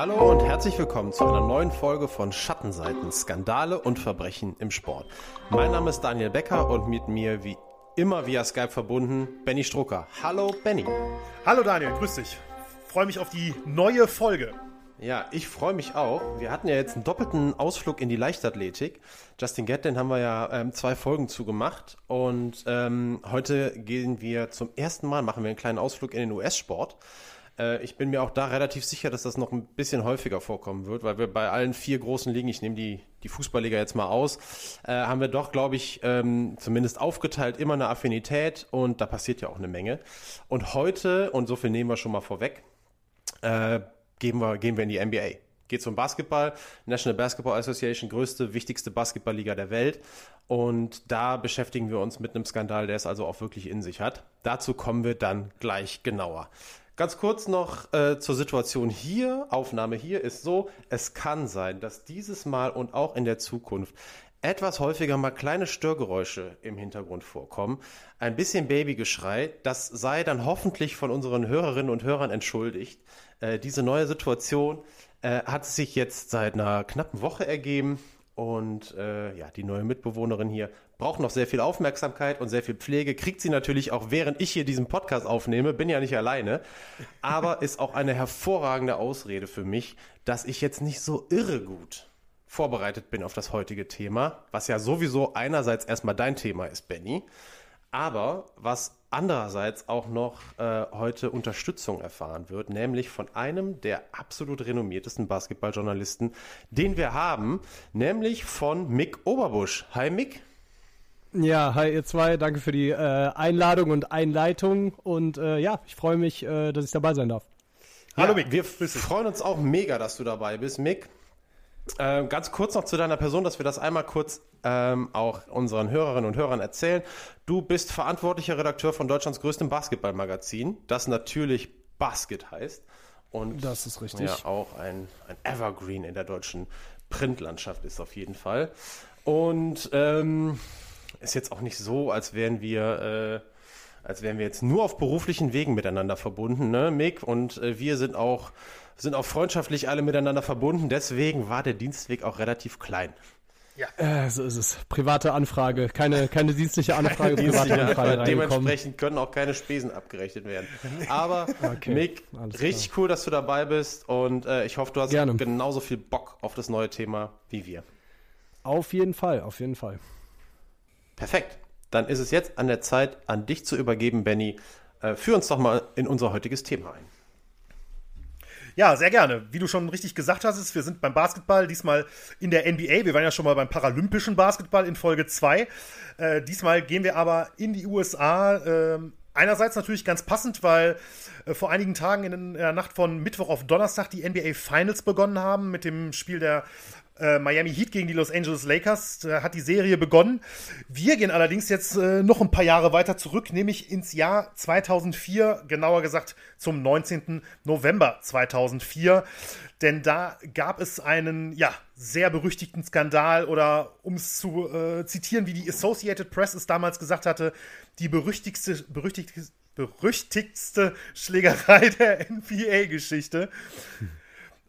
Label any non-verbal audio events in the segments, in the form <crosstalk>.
Hallo und herzlich willkommen zu einer neuen Folge von Schattenseiten, Skandale und Verbrechen im Sport. Mein Name ist Daniel Becker und mit mir wie immer via Skype verbunden Benny Strucker. Hallo Benny. Hallo Daniel, grüß dich. Freue mich auf die neue Folge. Ja, ich freue mich auch. Wir hatten ja jetzt einen doppelten Ausflug in die Leichtathletik. Justin Gatlin haben wir ja ähm, zwei Folgen zugemacht und ähm, heute gehen wir zum ersten Mal, machen wir einen kleinen Ausflug in den US-Sport. Äh, ich bin mir auch da relativ sicher, dass das noch ein bisschen häufiger vorkommen wird, weil wir bei allen vier großen Ligen, ich nehme die, die Fußballliga jetzt mal aus, äh, haben wir doch, glaube ich, ähm, zumindest aufgeteilt immer eine Affinität und da passiert ja auch eine Menge. Und heute, und so viel nehmen wir schon mal vorweg, äh, gehen, wir, gehen wir in die NBA. Geht zum Basketball, National Basketball Association, größte, wichtigste Basketballliga der Welt. Und da beschäftigen wir uns mit einem Skandal, der es also auch wirklich in sich hat. Dazu kommen wir dann gleich genauer. Ganz kurz noch äh, zur Situation hier. Aufnahme hier ist so, es kann sein, dass dieses Mal und auch in der Zukunft etwas häufiger mal kleine Störgeräusche im Hintergrund vorkommen. Ein bisschen Babygeschrei. Das sei dann hoffentlich von unseren Hörerinnen und Hörern entschuldigt. Äh, diese neue Situation äh, hat sich jetzt seit einer knappen Woche ergeben. Und äh, ja, die neue Mitbewohnerin hier braucht noch sehr viel Aufmerksamkeit und sehr viel Pflege. Kriegt sie natürlich auch, während ich hier diesen Podcast aufnehme. Bin ja nicht alleine. Aber ist auch eine hervorragende Ausrede für mich, dass ich jetzt nicht so irre gut vorbereitet bin auf das heutige Thema. Was ja sowieso einerseits erstmal dein Thema ist, Benny. Aber was andererseits auch noch äh, heute Unterstützung erfahren wird, nämlich von einem der absolut renommiertesten Basketballjournalisten, den wir haben, nämlich von Mick Oberbusch. Hi Mick. Ja, hi ihr zwei, danke für die äh, Einladung und Einleitung und äh, ja, ich freue mich, äh, dass ich dabei sein darf. Hallo ja, Mick. Wir freuen uns auch mega, dass du dabei bist, Mick. Äh, ganz kurz noch zu deiner Person, dass wir das einmal kurz ähm, auch unseren Hörerinnen und Hörern erzählen. Du bist verantwortlicher Redakteur von Deutschlands größtem Basketballmagazin, das natürlich Basket heißt. Und das ist richtig. Ja, auch ein, ein Evergreen in der deutschen Printlandschaft ist auf jeden Fall. Und ähm, ist jetzt auch nicht so, als wären wir, äh, als wären wir jetzt nur auf beruflichen Wegen miteinander verbunden, ne, Mick? Und äh, wir sind auch, sind auch freundschaftlich alle miteinander verbunden. Deswegen war der Dienstweg auch relativ klein. Ja. Äh, so ist es. Private Anfrage. Keine, keine dienstliche Anfrage, keine private Anfrage. Dementsprechend können auch keine Spesen abgerechnet werden. Aber <laughs> okay. Mick, richtig cool, dass du dabei bist und äh, ich hoffe, du hast Gerne. genauso viel Bock auf das neue Thema wie wir. Auf jeden Fall, auf jeden Fall. Perfekt. Dann ist es jetzt an der Zeit, an dich zu übergeben, Benny. Äh, führ uns doch mal in unser heutiges Thema ein. Ja, sehr gerne. Wie du schon richtig gesagt hast, wir sind beim Basketball, diesmal in der NBA. Wir waren ja schon mal beim paralympischen Basketball in Folge 2. Äh, diesmal gehen wir aber in die USA. Äh, einerseits natürlich ganz passend, weil äh, vor einigen Tagen in der Nacht von Mittwoch auf Donnerstag die NBA Finals begonnen haben mit dem Spiel der äh, Miami Heat gegen die Los Angeles Lakers äh, hat die Serie begonnen. Wir gehen allerdings jetzt äh, noch ein paar Jahre weiter zurück, nämlich ins Jahr 2004, genauer gesagt zum 19. November 2004. Denn da gab es einen, ja, sehr berüchtigten Skandal oder um es zu äh, zitieren, wie die Associated Press es damals gesagt hatte, die berüchtigste, berüchtigste, berüchtigste Schlägerei <laughs> der NBA-Geschichte. Hm.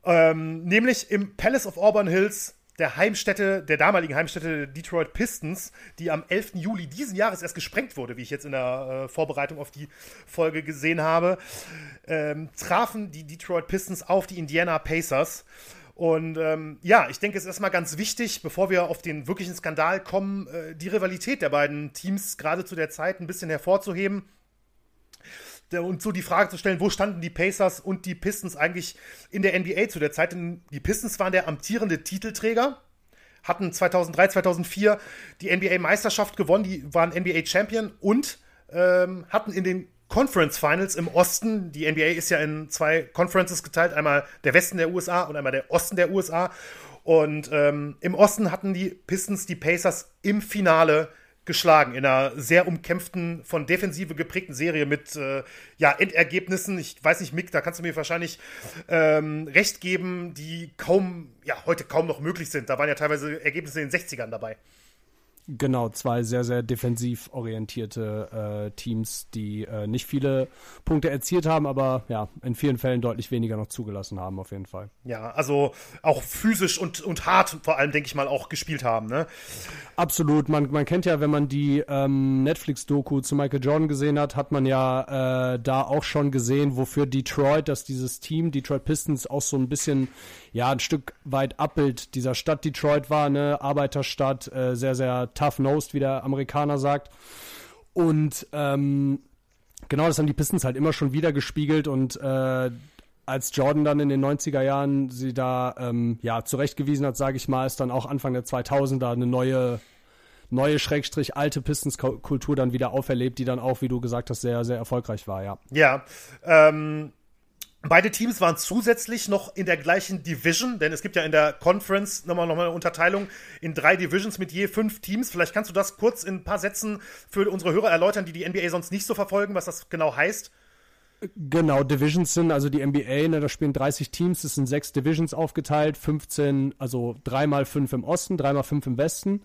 Ähm, nämlich im Palace of Auburn Hills, der Heimstätte, der damaligen Heimstätte der Detroit Pistons, die am 11. Juli diesen Jahres erst gesprengt wurde, wie ich jetzt in der äh, Vorbereitung auf die Folge gesehen habe, ähm, trafen die Detroit Pistons auf die Indiana Pacers. Und ähm, ja, ich denke, es ist erstmal ganz wichtig, bevor wir auf den wirklichen Skandal kommen, äh, die Rivalität der beiden Teams gerade zu der Zeit ein bisschen hervorzuheben und so die Frage zu stellen, wo standen die Pacers und die Pistons eigentlich in der NBA zu der Zeit? Denn die Pistons waren der amtierende Titelträger, hatten 2003, 2004 die NBA-Meisterschaft gewonnen, die waren NBA-Champion und ähm, hatten in den Conference Finals im Osten, die NBA ist ja in zwei Conferences geteilt, einmal der Westen der USA und einmal der Osten der USA. Und ähm, im Osten hatten die Pistons die Pacers im Finale geschlagen in einer sehr umkämpften, von Defensive geprägten Serie mit äh, ja, Endergebnissen. Ich weiß nicht, Mick, da kannst du mir wahrscheinlich ähm, recht geben, die kaum, ja, heute kaum noch möglich sind. Da waren ja teilweise Ergebnisse in den 60ern dabei. Genau, zwei sehr, sehr defensiv orientierte äh, Teams, die äh, nicht viele Punkte erzielt haben, aber ja, in vielen Fällen deutlich weniger noch zugelassen haben, auf jeden Fall. Ja, also auch physisch und, und hart vor allem, denke ich mal, auch gespielt haben, ne? Absolut. Man, man kennt ja, wenn man die ähm, Netflix-Doku zu Michael Jordan gesehen hat, hat man ja äh, da auch schon gesehen, wofür Detroit, dass dieses Team, Detroit Pistons, auch so ein bisschen, ja, ein Stück weit Abbild dieser Stadt Detroit war, ne? Arbeiterstadt, äh, sehr, sehr tough-nosed, wie der Amerikaner sagt. Und ähm, genau, das haben die Pistons halt immer schon wieder gespiegelt und äh, als Jordan dann in den 90er Jahren sie da ähm, ja zurechtgewiesen hat, sage ich mal, ist dann auch Anfang der 2000er eine neue neue Schrägstrich alte Pistons-Kultur dann wieder auferlebt, die dann auch, wie du gesagt hast, sehr, sehr erfolgreich war, ja. Ja, ähm, Beide Teams waren zusätzlich noch in der gleichen Division, denn es gibt ja in der Conference nochmal, nochmal eine Unterteilung in drei Divisions mit je fünf Teams. Vielleicht kannst du das kurz in ein paar Sätzen für unsere Hörer erläutern, die die NBA sonst nicht so verfolgen, was das genau heißt. Genau, Divisions sind, also die NBA, ne, da spielen 30 Teams, es sind sechs Divisions aufgeteilt, 15, also dreimal fünf im Osten, dreimal fünf im Westen.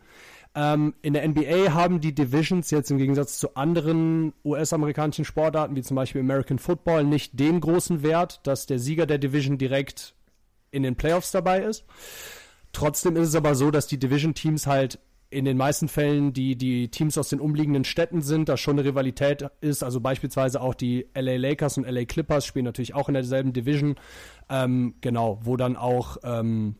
Ähm, in der NBA haben die Divisions jetzt im Gegensatz zu anderen US-amerikanischen Sportarten, wie zum Beispiel American Football, nicht den großen Wert, dass der Sieger der Division direkt in den Playoffs dabei ist. Trotzdem ist es aber so, dass die Division-Teams halt in den meisten Fällen die, die Teams aus den umliegenden Städten sind, da schon eine Rivalität ist. Also beispielsweise auch die LA Lakers und LA Clippers spielen natürlich auch in derselben Division. Ähm, genau, wo dann auch, ähm,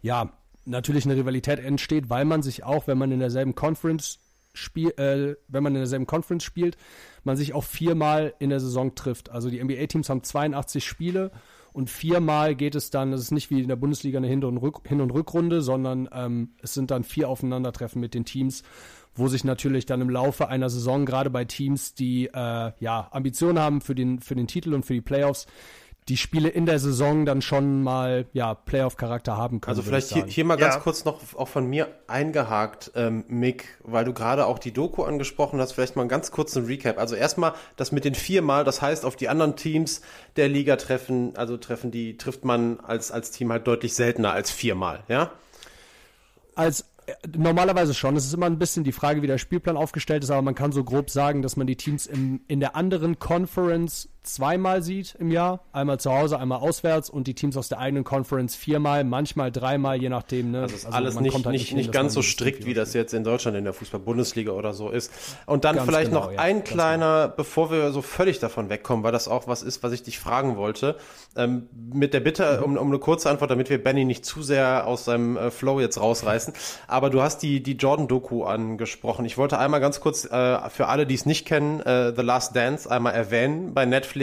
ja, natürlich eine Rivalität entsteht, weil man sich auch, wenn man in derselben Conference spielt, äh, wenn man in derselben Conference spielt, man sich auch viermal in der Saison trifft. Also die NBA-Teams haben 82 Spiele und viermal geht es dann, es ist nicht wie in der Bundesliga eine Hin- und, Rück Hin und Rückrunde, sondern ähm, es sind dann vier Aufeinandertreffen mit den Teams, wo sich natürlich dann im Laufe einer Saison, gerade bei Teams, die äh, ja Ambitionen haben für den, für den Titel und für die Playoffs, die Spiele in der Saison dann schon mal ja Playoff-Charakter haben können. Also vielleicht hier, hier, mal ganz ja. kurz noch auch von mir eingehakt, ähm, Mick, weil du gerade auch die Doku angesprochen hast, vielleicht mal einen ganz kurzen Recap. Also erstmal das mit den viermal, das heißt auf die anderen Teams der Liga treffen, also treffen die, trifft man als, als Team halt deutlich seltener als viermal, ja? Als Normalerweise schon. Es ist immer ein bisschen die Frage, wie der Spielplan aufgestellt ist, aber man kann so grob sagen, dass man die Teams im, in der anderen Conference zweimal sieht im Jahr. Einmal zu Hause, einmal auswärts und die Teams aus der eigenen Conference viermal, manchmal dreimal, je nachdem. Ne? Also ist also alles nicht, halt nicht, nicht, nicht ganz so strikt, wie das jetzt in Deutschland in der Fußball-Bundesliga oder so ist. Und dann ganz vielleicht genau, noch ja, ein kleiner, genau. bevor wir so völlig davon wegkommen, weil das auch was ist, was ich dich fragen wollte. Ähm, mit der Bitte um, um eine kurze Antwort, damit wir Benny nicht zu sehr aus seinem äh, Flow jetzt rausreißen. Aber du hast die, die Jordan-Doku angesprochen. Ich wollte einmal ganz kurz äh, für alle, die es nicht kennen, äh, The Last Dance einmal erwähnen bei Netflix.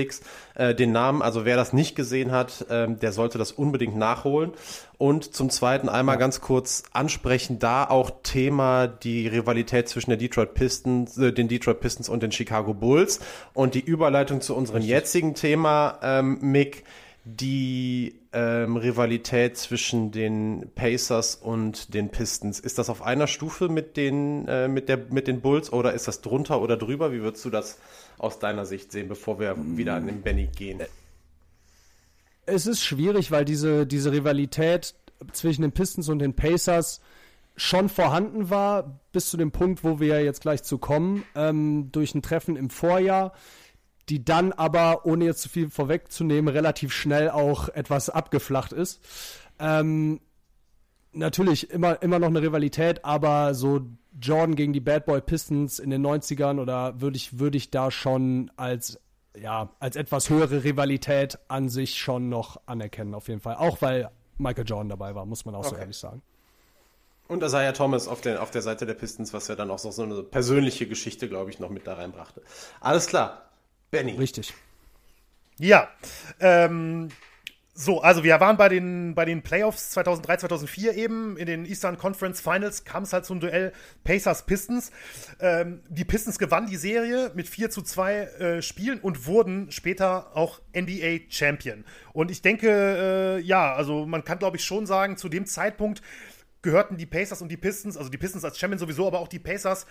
Äh, den Namen, also wer das nicht gesehen hat, äh, der sollte das unbedingt nachholen. Und zum Zweiten einmal ganz kurz ansprechen, da auch Thema die Rivalität zwischen der Detroit Pistons, äh, den Detroit Pistons und den Chicago Bulls. Und die Überleitung zu unserem jetzigen Thema, ähm, Mick, die ähm, Rivalität zwischen den Pacers und den Pistons. Ist das auf einer Stufe mit den, äh, mit, der, mit den Bulls oder ist das drunter oder drüber? Wie würdest du das aus deiner Sicht sehen, bevor wir wieder an den Benny gehen? Es ist schwierig, weil diese, diese Rivalität zwischen den Pistons und den Pacers schon vorhanden war, bis zu dem Punkt, wo wir jetzt gleich zu kommen, ähm, durch ein Treffen im Vorjahr die dann aber, ohne jetzt zu viel vorwegzunehmen, relativ schnell auch etwas abgeflacht ist. Ähm, natürlich immer, immer noch eine Rivalität, aber so Jordan gegen die Bad Boy Pistons in den 90ern oder würde ich, würde ich da schon als, ja, als etwas höhere Rivalität an sich schon noch anerkennen, auf jeden Fall. Auch weil Michael Jordan dabei war, muss man auch okay. so ehrlich sagen. Und Isaiah Thomas auf, den, auf der Seite der Pistons, was ja dann auch so eine persönliche Geschichte, glaube ich, noch mit da reinbrachte. Alles klar. Benny. Richtig. Ja. Ähm, so, also wir waren bei den, bei den Playoffs 2003, 2004 eben. In den Eastern Conference Finals kam es halt zum Duell Pacers-Pistons. Ähm, die Pistons gewannen die Serie mit 4 zu 2 äh, Spielen und wurden später auch NBA-Champion. Und ich denke, äh, ja, also man kann glaube ich schon sagen, zu dem Zeitpunkt gehörten die Pacers und die Pistons, also die Pistons als Champion sowieso, aber auch die Pacers,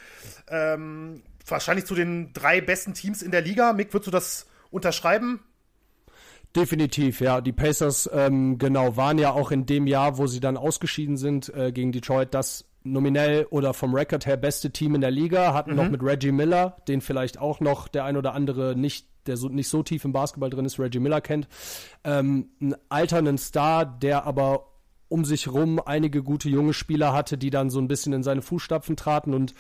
ähm, wahrscheinlich zu den drei besten Teams in der Liga. Mick, würdest du das unterschreiben? Definitiv, ja. Die Pacers, ähm, genau, waren ja auch in dem Jahr, wo sie dann ausgeschieden sind äh, gegen Detroit, das nominell oder vom Record her beste Team in der Liga, hatten mhm. noch mit Reggie Miller, den vielleicht auch noch der ein oder andere nicht, der so, nicht so tief im Basketball drin ist, Reggie Miller kennt. Ähm, einen alternden Star, der aber um sich rum einige gute junge Spieler hatte, die dann so ein bisschen in seine Fußstapfen traten und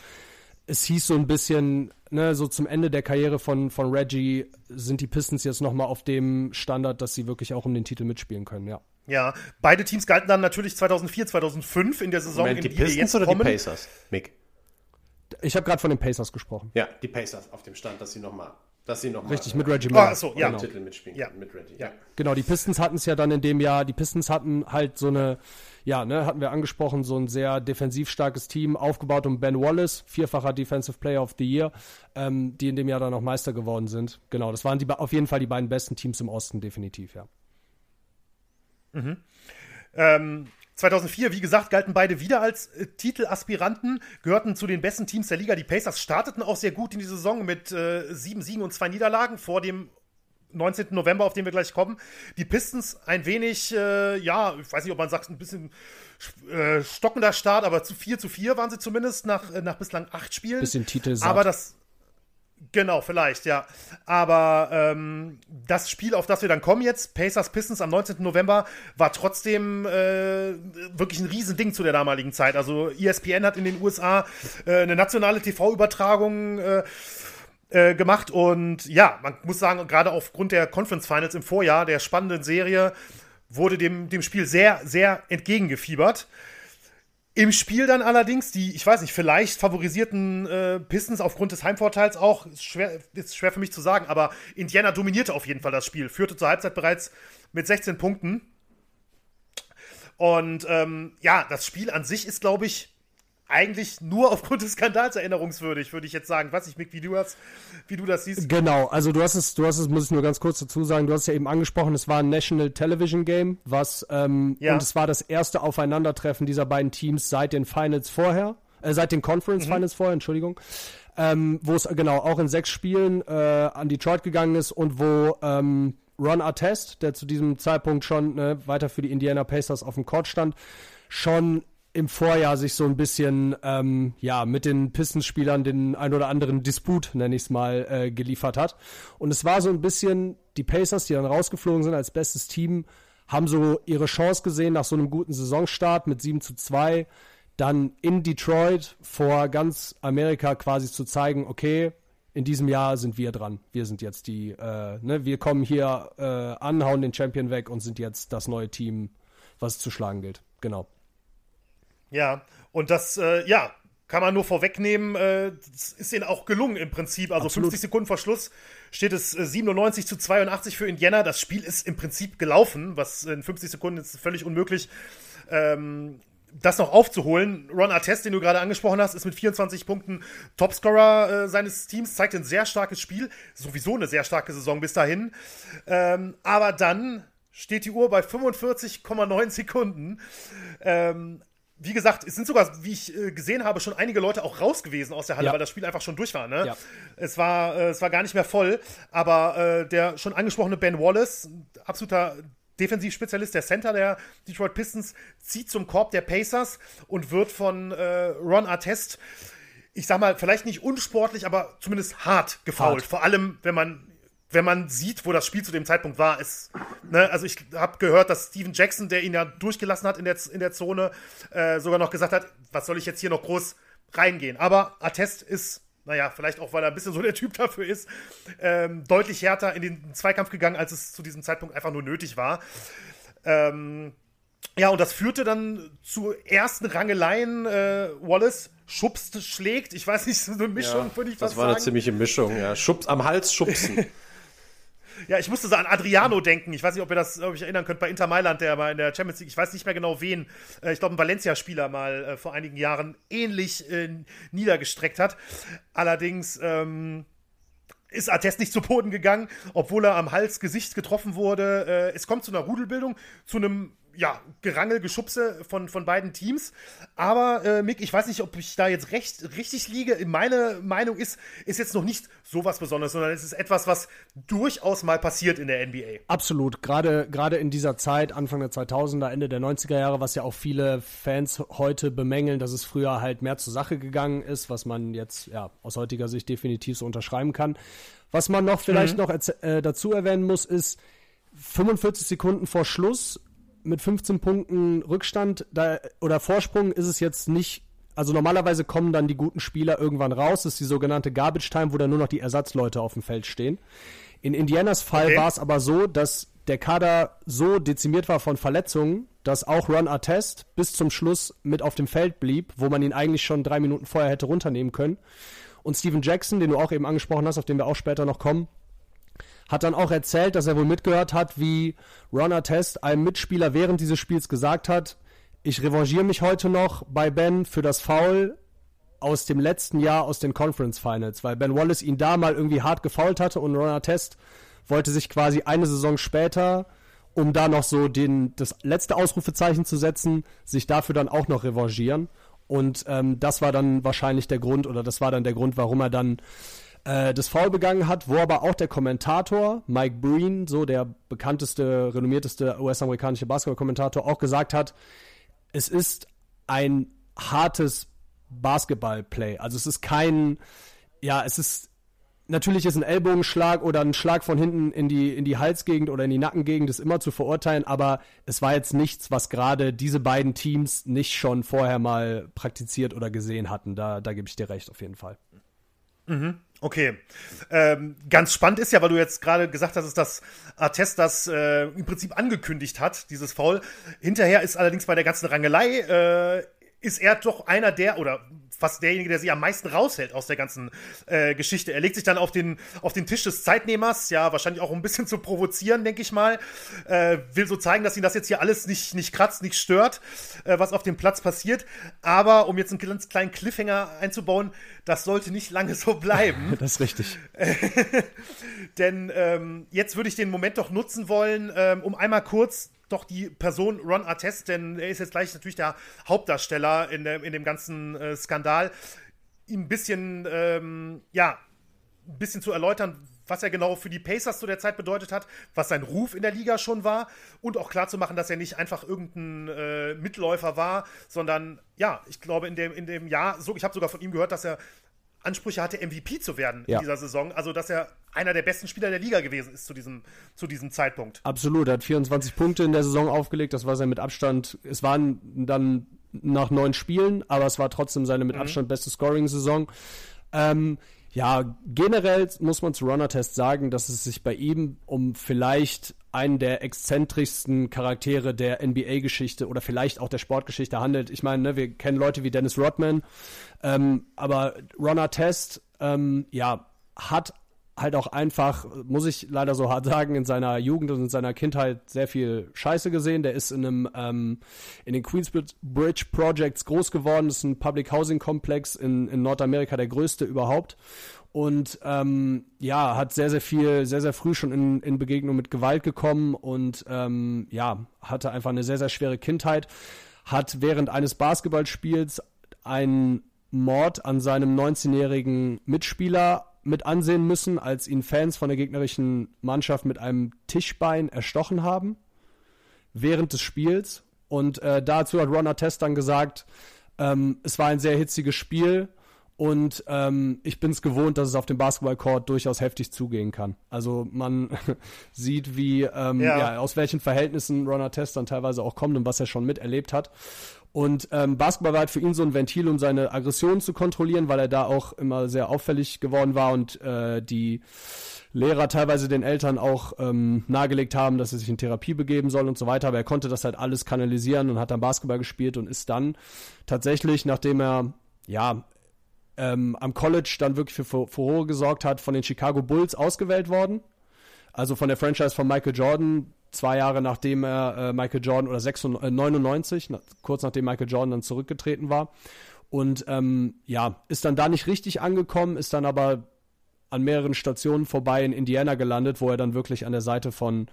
es hieß so ein bisschen, ne, so zum Ende der Karriere von, von Reggie sind die Pistons jetzt nochmal auf dem Standard, dass sie wirklich auch um den Titel mitspielen können, ja. Ja, beide Teams galten dann natürlich 2004, 2005 in der Saison, Moment, in die, die Pistons jetzt oder kommen. die Pacers, Mick? Ich habe gerade von den Pacers gesprochen. Ja, die Pacers auf dem Stand, dass sie nochmal dass sie noch Richtig, mit Reggie Miller. Ah, so, ja. Genau. Titel mitspielen ja. mit Reggie. Ja. Genau, die Pistons hatten es ja dann in dem Jahr, die Pistons hatten halt so eine, ja, ne, hatten wir angesprochen, so ein sehr defensiv starkes Team, aufgebaut um Ben Wallace, vierfacher Defensive Player of the Year, ähm, die in dem Jahr dann auch Meister geworden sind. Genau, das waren die, auf jeden Fall die beiden besten Teams im Osten, definitiv, ja. Mhm. Ähm, 2004, wie gesagt, galten beide wieder als äh, Titelaspiranten, gehörten zu den besten Teams der Liga. Die Pacers starteten auch sehr gut in die Saison mit äh, sieben Siegen und zwei Niederlagen vor dem 19. November, auf den wir gleich kommen. Die Pistons ein wenig, äh, ja, ich weiß nicht, ob man sagt, ein bisschen äh, stockender Start, aber zu 4 zu 4 waren sie zumindest nach, äh, nach bislang acht Spielen. Bisschen Titelsatt. Aber das, Genau, vielleicht, ja. Aber ähm, das Spiel, auf das wir dann kommen jetzt, Pacers Pistons am 19. November, war trotzdem äh, wirklich ein Riesending zu der damaligen Zeit. Also ESPN hat in den USA äh, eine nationale TV-Übertragung äh, äh, gemacht und ja, man muss sagen, gerade aufgrund der Conference Finals im Vorjahr, der spannenden Serie, wurde dem, dem Spiel sehr, sehr entgegengefiebert. Im Spiel dann allerdings, die, ich weiß nicht, vielleicht favorisierten äh, Pistons aufgrund des Heimvorteils auch, ist schwer, ist schwer für mich zu sagen, aber Indiana dominierte auf jeden Fall das Spiel, führte zur Halbzeit bereits mit 16 Punkten. Und ähm, ja, das Spiel an sich ist, glaube ich, eigentlich nur aufgrund des Skandals erinnerungswürdig, würde ich jetzt sagen. weiß ich, Mick, wie du, hast, wie du das siehst. Genau, also du hast es, du hast es, muss ich nur ganz kurz dazu sagen, du hast es ja eben angesprochen, es war ein National Television Game, was, ähm, ja. und es war das erste Aufeinandertreffen dieser beiden Teams seit den Finals vorher, äh, seit den Conference mhm. Finals vorher, Entschuldigung. Ähm, wo es genau auch in sechs Spielen äh, an Detroit gegangen ist und wo ähm, Ron Artest, der zu diesem Zeitpunkt schon ne, weiter für die Indiana Pacers auf dem Court stand, schon im Vorjahr sich so ein bisschen ähm, ja mit den Pistons-Spielern den ein oder anderen Disput, nenne ich es mal, äh, geliefert hat. Und es war so ein bisschen, die Pacers, die dann rausgeflogen sind als bestes Team, haben so ihre Chance gesehen nach so einem guten Saisonstart mit 7 zu 2, dann in Detroit vor ganz Amerika quasi zu zeigen, okay, in diesem Jahr sind wir dran. Wir sind jetzt die, äh, ne, wir kommen hier äh, an, hauen den Champion weg und sind jetzt das neue Team, was es zu schlagen gilt. Genau. Ja, und das, äh, ja, kann man nur vorwegnehmen, äh, ist ihnen auch gelungen im Prinzip. Also Absolut. 50 Sekunden vor Schluss steht es äh, 97 zu 82 für Indiana. Das Spiel ist im Prinzip gelaufen, was in 50 Sekunden ist völlig unmöglich. Ähm, das noch aufzuholen. Ron Artest, den du gerade angesprochen hast, ist mit 24 Punkten Topscorer äh, seines Teams, zeigt ein sehr starkes Spiel. Sowieso eine sehr starke Saison bis dahin. Ähm, aber dann steht die Uhr bei 45,9 Sekunden. Ähm, wie gesagt, es sind sogar, wie ich äh, gesehen habe, schon einige Leute auch raus gewesen aus der Halle, ja. weil das Spiel einfach schon durch war. Ne? Ja. Es, war äh, es war gar nicht mehr voll, aber äh, der schon angesprochene Ben Wallace, absoluter Defensivspezialist, der Center der Detroit Pistons, zieht zum Korb der Pacers und wird von äh, Ron Artest, ich sag mal, vielleicht nicht unsportlich, aber zumindest hart gefault. Hart. Vor allem, wenn man wenn man sieht, wo das Spiel zu dem Zeitpunkt war, ist, ne, also ich habe gehört, dass Steven Jackson, der ihn ja durchgelassen hat in der, in der Zone, äh, sogar noch gesagt hat, was soll ich jetzt hier noch groß reingehen. Aber Attest ist, naja, vielleicht auch, weil er ein bisschen so der Typ dafür ist, ähm, deutlich härter in den Zweikampf gegangen, als es zu diesem Zeitpunkt einfach nur nötig war. Ähm, ja, und das führte dann zu ersten Rangeleien. Äh, Wallace schubst, schlägt. Ich weiß nicht, so eine Mischung, ja, würde ich was sagen. Das war eine ziemliche Mischung, ja. Schubs, am Hals schubsen. <laughs> Ja, ich musste so an Adriano denken. Ich weiß nicht, ob ihr das ob ich erinnern könnt, bei Inter Mailand, der mal in der Champions League, ich weiß nicht mehr genau wen, äh, ich glaube, ein Valencia-Spieler mal äh, vor einigen Jahren ähnlich äh, niedergestreckt hat. Allerdings ähm, ist Artest nicht zu Boden gegangen, obwohl er am Hals Gesicht getroffen wurde. Äh, es kommt zu einer Rudelbildung, zu einem ja, Gerangel, Geschubse von, von beiden Teams. Aber, äh, Mick, ich weiß nicht, ob ich da jetzt recht, richtig liege. Meine Meinung ist, ist jetzt noch nicht so was Besonderes, sondern es ist etwas, was durchaus mal passiert in der NBA. Absolut. Gerade, gerade in dieser Zeit, Anfang der 2000er, Ende der 90er Jahre, was ja auch viele Fans heute bemängeln, dass es früher halt mehr zur Sache gegangen ist, was man jetzt, ja, aus heutiger Sicht definitiv so unterschreiben kann. Was man noch vielleicht mhm. noch äh, dazu erwähnen muss, ist, 45 Sekunden vor Schluss mit 15 Punkten Rückstand da, oder Vorsprung ist es jetzt nicht. Also normalerweise kommen dann die guten Spieler irgendwann raus. Das ist die sogenannte Garbage Time, wo dann nur noch die Ersatzleute auf dem Feld stehen. In Indianas Fall okay. war es aber so, dass der Kader so dezimiert war von Verletzungen, dass auch Ron Artest bis zum Schluss mit auf dem Feld blieb, wo man ihn eigentlich schon drei Minuten vorher hätte runternehmen können. Und Steven Jackson, den du auch eben angesprochen hast, auf den wir auch später noch kommen, hat dann auch erzählt, dass er wohl mitgehört hat, wie Ron Test einem Mitspieler während dieses Spiels gesagt hat, ich revanchiere mich heute noch bei Ben für das Foul aus dem letzten Jahr aus den Conference Finals, weil Ben Wallace ihn da mal irgendwie hart gefoult hatte und Ron Test wollte sich quasi eine Saison später, um da noch so den, das letzte Ausrufezeichen zu setzen, sich dafür dann auch noch revanchieren. Und ähm, das war dann wahrscheinlich der Grund, oder das war dann der Grund, warum er dann äh, das Foul begangen hat, wo aber auch der Kommentator Mike Breen, so der bekannteste, renommierteste US-amerikanische Basketball-Kommentator, auch gesagt hat, es ist ein hartes Basketball-Play. Also es ist kein, ja, es ist natürlich ist ein Ellbogenschlag oder ein Schlag von hinten in die, in die Halsgegend oder in die Nackengegend ist immer zu verurteilen, aber es war jetzt nichts, was gerade diese beiden Teams nicht schon vorher mal praktiziert oder gesehen hatten. Da, da gebe ich dir recht, auf jeden Fall. Mhm. Okay. Ähm, ganz spannend ist ja, weil du jetzt gerade gesagt hast, dass Artest das äh, im Prinzip angekündigt hat, dieses Foul. Hinterher ist allerdings bei der ganzen Rangelei, äh, ist er doch einer der, oder fast derjenige, der sich am meisten raushält aus der ganzen äh, Geschichte. Er legt sich dann auf den, auf den Tisch des Zeitnehmers, ja, wahrscheinlich auch um ein bisschen zu provozieren, denke ich mal. Äh, will so zeigen, dass ihn das jetzt hier alles nicht, nicht kratzt, nicht stört, äh, was auf dem Platz passiert. Aber um jetzt einen ganz kleinen Cliffhanger einzubauen, das sollte nicht lange so bleiben. <laughs> das ist richtig. <laughs> Denn ähm, jetzt würde ich den Moment doch nutzen wollen, ähm, um einmal kurz doch die Person Ron Artest, denn er ist jetzt gleich natürlich der Hauptdarsteller in, der, in dem ganzen äh, Skandal, ihm ein bisschen, ähm, ja, ein bisschen zu erläutern, was er genau für die Pacers zu der Zeit bedeutet hat, was sein Ruf in der Liga schon war und auch klar zu machen, dass er nicht einfach irgendein äh, Mitläufer war, sondern ja, ich glaube in dem, in dem Jahr, so, ich habe sogar von ihm gehört, dass er Ansprüche hatte, MVP zu werden ja. in dieser Saison. Also, dass er einer der besten Spieler der Liga gewesen ist zu diesem, zu diesem Zeitpunkt. Absolut, er hat 24 Punkte in der Saison aufgelegt. Das war sein mit Abstand. Es waren dann nach neun Spielen, aber es war trotzdem seine mit mhm. Abstand beste Scoring-Saison. Ähm, ja, generell muss man zu Runner-Test sagen, dass es sich bei ihm um vielleicht einen der exzentrischsten Charaktere der NBA-Geschichte oder vielleicht auch der Sportgeschichte handelt. Ich meine, ne, wir kennen Leute wie Dennis Rodman, ähm, aber Runner Test, ähm, ja, hat halt auch einfach, muss ich leider so hart sagen, in seiner Jugend und in seiner Kindheit sehr viel Scheiße gesehen. Der ist in einem ähm, in den Queensbridge Projects groß geworden. Das ist ein Public Housing Komplex in, in Nordamerika, der größte überhaupt. Und ähm, ja, hat sehr, sehr viel, sehr, sehr früh schon in, in Begegnung mit Gewalt gekommen und ähm, ja, hatte einfach eine sehr, sehr schwere Kindheit. Hat während eines Basketballspiels einen Mord an seinem 19-jährigen Mitspieler mit ansehen müssen, als ihn Fans von der gegnerischen Mannschaft mit einem Tischbein erstochen haben während des Spiels. Und äh, dazu hat Ron Artest dann gesagt, ähm, es war ein sehr hitziges Spiel und ähm, ich bin es gewohnt, dass es auf dem Basketballcourt durchaus heftig zugehen kann. Also man <laughs> sieht, wie ähm, ja. ja. aus welchen Verhältnissen Ron Artest dann teilweise auch kommt und was er schon miterlebt hat. Und ähm, Basketball war halt für ihn so ein Ventil, um seine Aggressionen zu kontrollieren, weil er da auch immer sehr auffällig geworden war und äh, die Lehrer teilweise den Eltern auch ähm, nahegelegt haben, dass er sich in Therapie begeben soll und so weiter. Aber er konnte das halt alles kanalisieren und hat dann Basketball gespielt und ist dann tatsächlich, nachdem er ja ähm, am College dann wirklich für Furore gesorgt hat, von den Chicago Bulls ausgewählt worden. Also von der Franchise von Michael Jordan zwei Jahre nachdem er äh, Michael Jordan oder 96, äh, 99, na, kurz nachdem Michael Jordan dann zurückgetreten war. Und ähm, ja, ist dann da nicht richtig angekommen, ist dann aber an mehreren Stationen vorbei in Indiana gelandet, wo er dann wirklich an der Seite von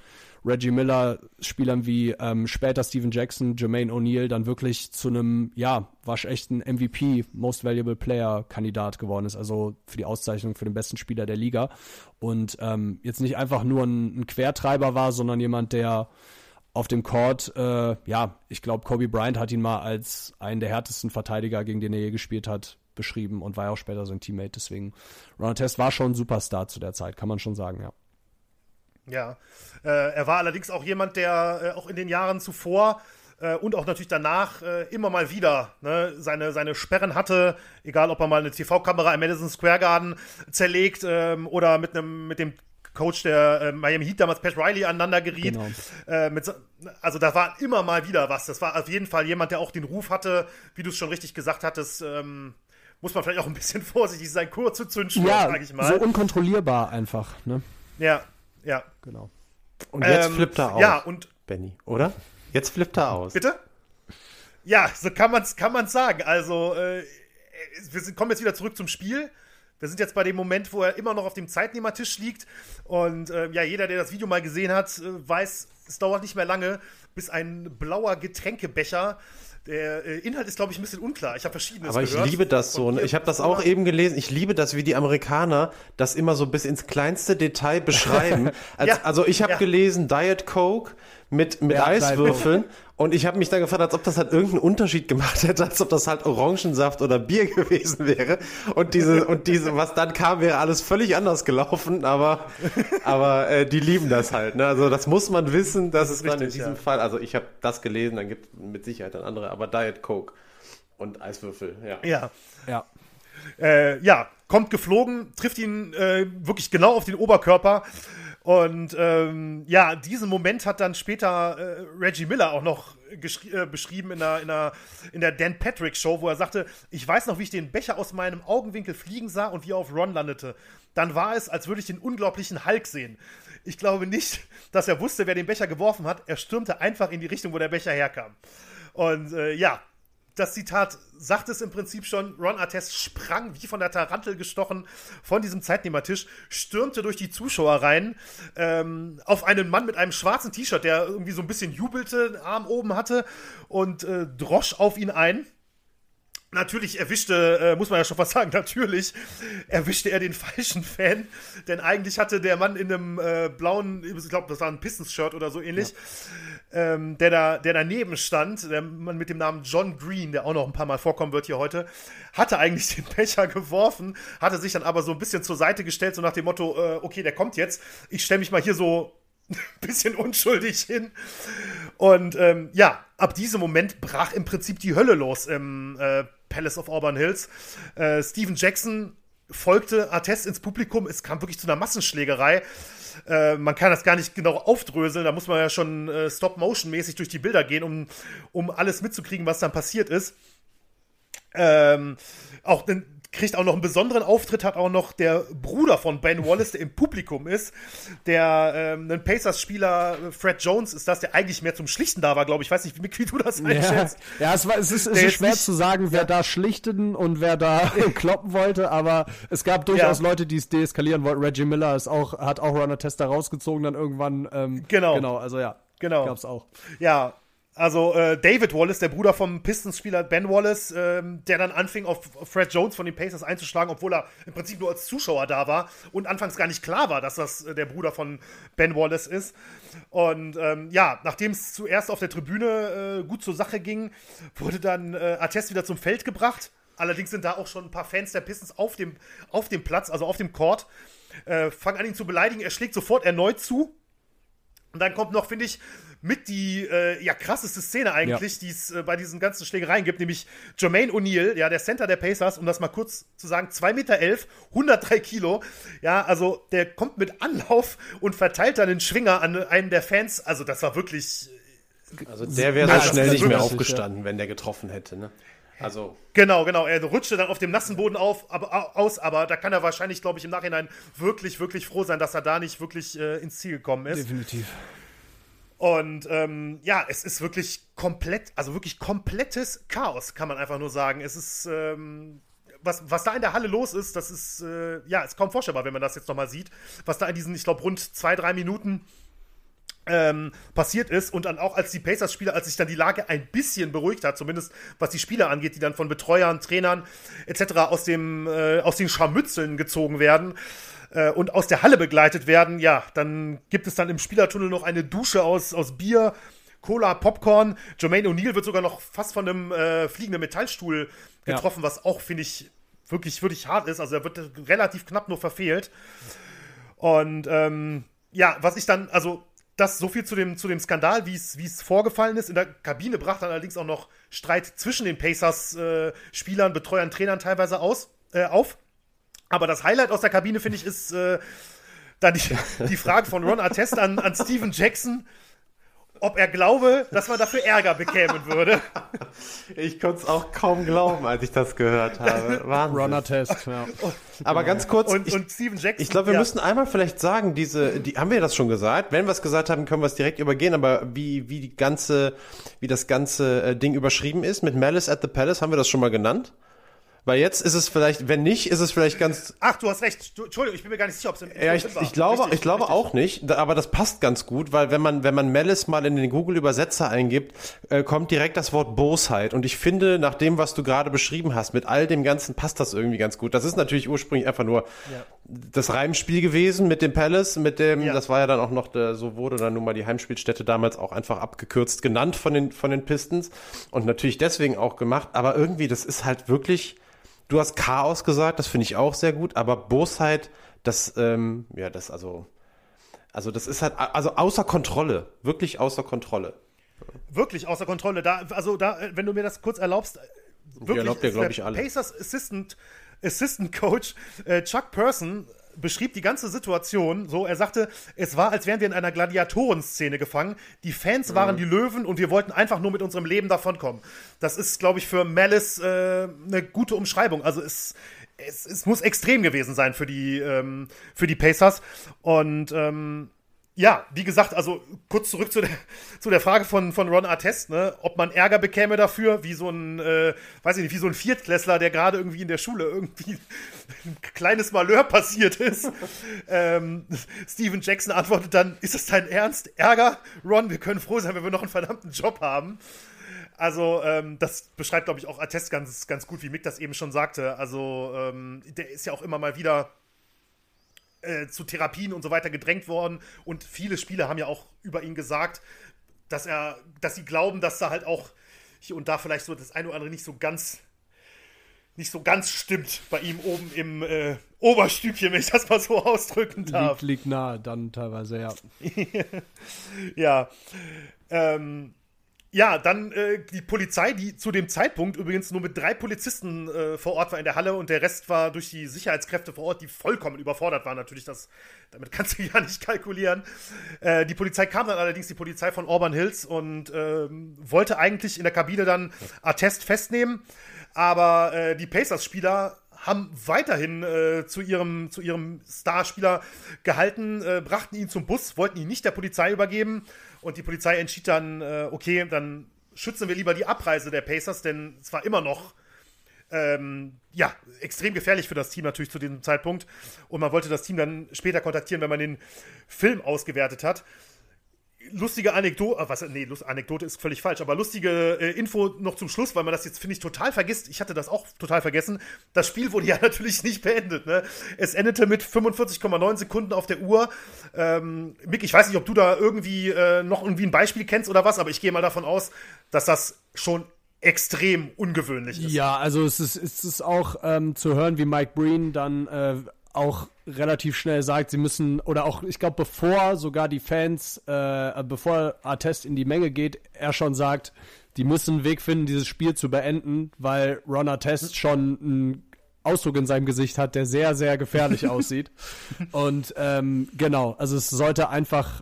Reggie Miller, Spielern wie ähm, später Steven Jackson, Jermaine O'Neal, dann wirklich zu einem, ja, waschechten MVP, Most Valuable Player Kandidat geworden ist, also für die Auszeichnung für den besten Spieler der Liga. Und ähm, jetzt nicht einfach nur ein, ein Quertreiber war, sondern jemand, der auf dem Court, äh, ja, ich glaube, Kobe Bryant hat ihn mal als einen der härtesten Verteidiger, gegen den er je gespielt hat, beschrieben und war ja auch später sein Teammate. Deswegen, Ron Test war schon ein Superstar zu der Zeit, kann man schon sagen, ja. Ja, äh, er war allerdings auch jemand, der äh, auch in den Jahren zuvor äh, und auch natürlich danach äh, immer mal wieder ne, seine, seine Sperren hatte, egal ob er mal eine TV-Kamera im Madison Square Garden zerlegt ähm, oder mit, einem, mit dem Coach der äh, Miami Heat damals, Pat Riley, aneinander geriet. Genau. Äh, mit, also da war immer mal wieder was. Das war auf jeden Fall jemand, der auch den Ruf hatte, wie du es schon richtig gesagt hattest, ähm, muss man vielleicht auch ein bisschen <laughs> vorsichtig sein, kurze Zündschnur, ja, sag ich mal. So unkontrollierbar einfach, ne? Ja, ja. Genau. Und jetzt ähm, flippt er aus. Ja, und. Benny, oder? Jetzt flippt er aus. Bitte? Ja, so kann man es kann man's sagen. Also, äh, wir sind, kommen jetzt wieder zurück zum Spiel. Wir sind jetzt bei dem Moment, wo er immer noch auf dem Zeitnehmertisch liegt. Und äh, ja, jeder, der das Video mal gesehen hat, äh, weiß, es dauert nicht mehr lange, bis ein blauer Getränkebecher der äh, Inhalt ist, glaube ich, ein bisschen unklar. Ich habe verschiedene. Aber ich gehört. liebe das so. Ne? Ich habe das auch eben gelesen. Ich liebe das, wie die Amerikaner das immer so bis ins kleinste Detail beschreiben. <laughs> Als, ja, also ich habe ja. gelesen Diet Coke mit, mit ja, Eiswürfeln. <laughs> Und ich habe mich dann gefragt, als ob das halt irgendeinen Unterschied gemacht hätte, als ob das halt Orangensaft oder Bier <laughs> gewesen wäre. Und diese, und diese, was dann kam, wäre alles völlig anders gelaufen, aber, aber äh, die lieben das halt. Ne? Also das muss man wissen, dass es dann in diesem ja. Fall, also ich habe das gelesen, dann gibt es mit Sicherheit dann andere, aber Diet Coke und Eiswürfel, ja. Ja. Ja. Äh, ja, kommt geflogen, trifft ihn äh, wirklich genau auf den Oberkörper. Und ähm, ja, diesen Moment hat dann später äh, Reggie Miller auch noch äh, beschrieben in der, in, der, in der Dan Patrick Show, wo er sagte, ich weiß noch, wie ich den Becher aus meinem Augenwinkel fliegen sah und wie er auf Ron landete. Dann war es, als würde ich den unglaublichen Hulk sehen. Ich glaube nicht, <laughs> dass er wusste, wer den Becher geworfen hat. Er stürmte einfach in die Richtung, wo der Becher herkam. Und äh, ja, das Zitat sagt es im Prinzip schon. Ron Artest sprang wie von der Tarantel gestochen von diesem Zeitnehmertisch, stürmte durch die Zuschauer rein ähm, auf einen Mann mit einem schwarzen T-Shirt, der irgendwie so ein bisschen jubelte, einen Arm oben hatte und äh, drosch auf ihn ein. Natürlich erwischte, äh, muss man ja schon was sagen, <laughs> natürlich erwischte er den falschen Fan, denn eigentlich hatte der Mann in einem äh, blauen, ich glaube, das war ein Pistons-Shirt oder so ähnlich, ja. ähm, der, da, der daneben stand, der Mann mit dem Namen John Green, der auch noch ein paar Mal vorkommen wird hier heute, hatte eigentlich <laughs> den Becher geworfen, hatte sich dann aber so ein bisschen zur Seite gestellt, so nach dem Motto, äh, okay, der kommt jetzt, ich stelle mich mal hier so <laughs> ein bisschen unschuldig hin. Und ähm, ja, ab diesem Moment brach im Prinzip die Hölle los im äh, Palace of Auburn Hills. Äh, Steven Jackson folgte Artest ins Publikum. Es kam wirklich zu einer Massenschlägerei. Äh, man kann das gar nicht genau aufdröseln. Da muss man ja schon äh, Stop-Motion-mäßig durch die Bilder gehen, um, um alles mitzukriegen, was dann passiert ist. Ähm, auch kriegt auch noch einen besonderen Auftritt, hat auch noch der Bruder von Ben Wallace, der im Publikum ist. Der ähm, ein Pacers-Spieler, Fred Jones, ist das, der eigentlich mehr zum Schlichten da war, glaube ich. Ich weiß nicht, wie, wie du das einschätzt. Ja, ja es, war, es ist, es ist schwer nicht, zu sagen, wer ja. da schlichten und wer da <laughs> kloppen wollte, aber es gab durchaus ja. Leute, die es deeskalieren wollten. Reggie Miller ist auch, hat auch Runner Tester rausgezogen, dann irgendwann. Ähm, genau. Genau, also ja. Genau. Gab's auch. Ja, also äh, David Wallace, der Bruder vom Pistons-Spieler Ben Wallace, ähm, der dann anfing, auf Fred Jones von den Pacers einzuschlagen, obwohl er im Prinzip nur als Zuschauer da war und anfangs gar nicht klar war, dass das äh, der Bruder von Ben Wallace ist. Und ähm, ja, nachdem es zuerst auf der Tribüne äh, gut zur Sache ging, wurde dann äh, Artest wieder zum Feld gebracht. Allerdings sind da auch schon ein paar Fans der Pistons auf dem, auf dem Platz, also auf dem Court, äh, fangen an ihn zu beleidigen. Er schlägt sofort erneut zu. Und dann kommt noch, finde ich, mit die äh, ja, krasseste Szene eigentlich, ja. die es äh, bei diesen ganzen Schlägereien gibt, nämlich Jermaine O'Neal, ja, der Center der Pacers, um das mal kurz zu sagen, 2,11 Meter, 103 Kilo. Ja, also der kommt mit Anlauf und verteilt dann den Schwinger an einen der Fans. Also das war wirklich. Also der wäre so schnell nicht mehr aufgestanden, ja. wenn der getroffen hätte, ne? Also. Genau, genau. Er rutschte dann auf dem nassen Boden auf, aber, aus, aber da kann er wahrscheinlich, glaube ich, im Nachhinein wirklich, wirklich froh sein, dass er da nicht wirklich äh, ins Ziel gekommen ist. Definitiv. Und ähm, ja, es ist wirklich komplett, also wirklich komplettes Chaos, kann man einfach nur sagen. Es ist ähm, was, was da in der Halle los ist, das ist, äh, ja, ist kaum vorstellbar, wenn man das jetzt nochmal sieht. Was da in diesen, ich glaube, rund zwei, drei Minuten ähm, passiert ist und dann auch als die Pacers-Spieler, als sich dann die Lage ein bisschen beruhigt hat, zumindest was die Spieler angeht, die dann von Betreuern, Trainern etc. aus dem äh, aus den Scharmützeln gezogen werden äh, und aus der Halle begleitet werden, ja, dann gibt es dann im Spielertunnel noch eine Dusche aus aus Bier, Cola, Popcorn. Jermaine O'Neal wird sogar noch fast von einem äh, fliegenden Metallstuhl getroffen, ja. was auch finde ich wirklich wirklich hart ist. Also er wird relativ knapp nur verfehlt. Und ähm, ja, was ich dann, also das so viel zu dem, zu dem Skandal, wie es vorgefallen ist. In der Kabine brachte dann allerdings auch noch Streit zwischen den Pacers-Spielern, äh, Betreuern, Trainern teilweise aus, äh, auf. Aber das Highlight aus der Kabine, finde ich, ist äh, dann die, die Frage von Ron Artest an, an Steven Jackson ob er glaube, dass man dafür Ärger bekämen würde. <laughs> Ich konnte es auch kaum glauben, als ich das gehört habe. <laughs> Wahnsinn. Runner-Test, ja. Aber ganz kurz, und, ich, und Steven Jackson. Ich glaube, wir ja. müssen einmal vielleicht sagen, diese, die, haben wir das schon gesagt? Wenn wir es gesagt haben, können wir es direkt übergehen, aber wie, wie die ganze, wie das ganze äh, Ding überschrieben ist mit Malice at the Palace, haben wir das schon mal genannt? Weil jetzt ist es vielleicht, wenn nicht, ist es vielleicht ganz. Ach, du hast recht. Du, Entschuldigung, ich bin mir gar nicht sicher, ob es im Ja, ich, ich glaube, richtig, ich glaube richtig. auch nicht, aber das passt ganz gut, weil wenn man, wenn man Malice mal in den Google-Übersetzer eingibt, äh, kommt direkt das Wort Bosheit. Und ich finde, nach dem, was du gerade beschrieben hast, mit all dem Ganzen passt das irgendwie ganz gut. Das ist natürlich ursprünglich einfach nur ja. das Reimspiel gewesen mit dem Palace, mit dem, ja. das war ja dann auch noch, der, so wurde dann nun mal die Heimspielstätte damals auch einfach abgekürzt genannt von den, von den Pistons. Und natürlich deswegen auch gemacht, aber irgendwie, das ist halt wirklich Du hast Chaos gesagt, das finde ich auch sehr gut, aber Bosheit, das, ähm, ja, das also, also das ist halt, also außer Kontrolle, wirklich außer Kontrolle. Wirklich außer Kontrolle. Da, also da, wenn du mir das kurz erlaubst, wirklich, erlaubt dir, glaube ich, alle. Pacers Assistant, Assistant Coach äh, Chuck Person beschrieb die ganze Situation so. Er sagte, es war, als wären wir in einer Gladiatorenszene gefangen. Die Fans waren mhm. die Löwen und wir wollten einfach nur mit unserem Leben davonkommen. Das ist, glaube ich, für Malice äh, eine gute Umschreibung. Also es, es, es muss extrem gewesen sein für die, ähm, für die Pacers. Und ähm, ja, wie gesagt, also kurz zurück zu der, <laughs> zu der Frage von, von Ron Artest, ne, ob man Ärger bekäme dafür, wie so ein, äh, weiß ich nicht, wie so ein Viertklässler, der gerade irgendwie in der Schule irgendwie <laughs> ein kleines Malheur passiert ist. <laughs> ähm, Steven Jackson antwortet dann, ist das dein Ernst? Ärger? Ron, wir können froh sein, wenn wir noch einen verdammten Job haben. Also, ähm, das beschreibt, glaube ich, auch Artest ganz, ganz gut, wie Mick das eben schon sagte. Also, ähm, der ist ja auch immer mal wieder äh, zu Therapien und so weiter gedrängt worden. Und viele Spieler haben ja auch über ihn gesagt, dass er, dass sie glauben, dass da halt auch hier und da vielleicht so das eine oder andere nicht so ganz nicht so ganz stimmt bei ihm oben im äh, Oberstückchen, wenn ich das mal so ausdrücken darf. Liegt, liegt nahe, dann teilweise, ja. <laughs> ja. Ähm, ja, dann äh, die Polizei, die zu dem Zeitpunkt übrigens nur mit drei Polizisten äh, vor Ort war in der Halle und der Rest war durch die Sicherheitskräfte vor Ort, die vollkommen überfordert waren. Natürlich, das, damit kannst du <laughs> ja nicht kalkulieren. Äh, die Polizei kam dann allerdings, die Polizei von Auburn Hills, und ähm, wollte eigentlich in der Kabine dann Attest festnehmen. Aber äh, die Pacers-Spieler haben weiterhin äh, zu ihrem, zu ihrem Starspieler gehalten, äh, brachten ihn zum Bus, wollten ihn nicht der Polizei übergeben. Und die Polizei entschied dann, äh, okay, dann schützen wir lieber die Abreise der Pacers, denn es war immer noch ähm, ja, extrem gefährlich für das Team natürlich zu diesem Zeitpunkt. Und man wollte das Team dann später kontaktieren, wenn man den Film ausgewertet hat lustige Anekdote, äh, was, nee, Anekdote ist völlig falsch, aber lustige äh, Info noch zum Schluss, weil man das jetzt, finde ich, total vergisst. Ich hatte das auch total vergessen. Das Spiel wurde <laughs> ja natürlich nicht beendet. Ne? Es endete mit 45,9 Sekunden auf der Uhr. Ähm, Mick, ich weiß nicht, ob du da irgendwie äh, noch irgendwie ein Beispiel kennst oder was, aber ich gehe mal davon aus, dass das schon extrem ungewöhnlich ist. Ja, also es ist, es ist auch ähm, zu hören, wie Mike Breen dann äh, auch relativ schnell sagt, sie müssen, oder auch, ich glaube, bevor sogar die Fans, äh, bevor Artest in die Menge geht, er schon sagt, die müssen einen Weg finden, dieses Spiel zu beenden, weil Ron Artest schon einen Ausdruck in seinem Gesicht hat, der sehr, sehr gefährlich <laughs> aussieht. Und ähm, genau, also es sollte einfach,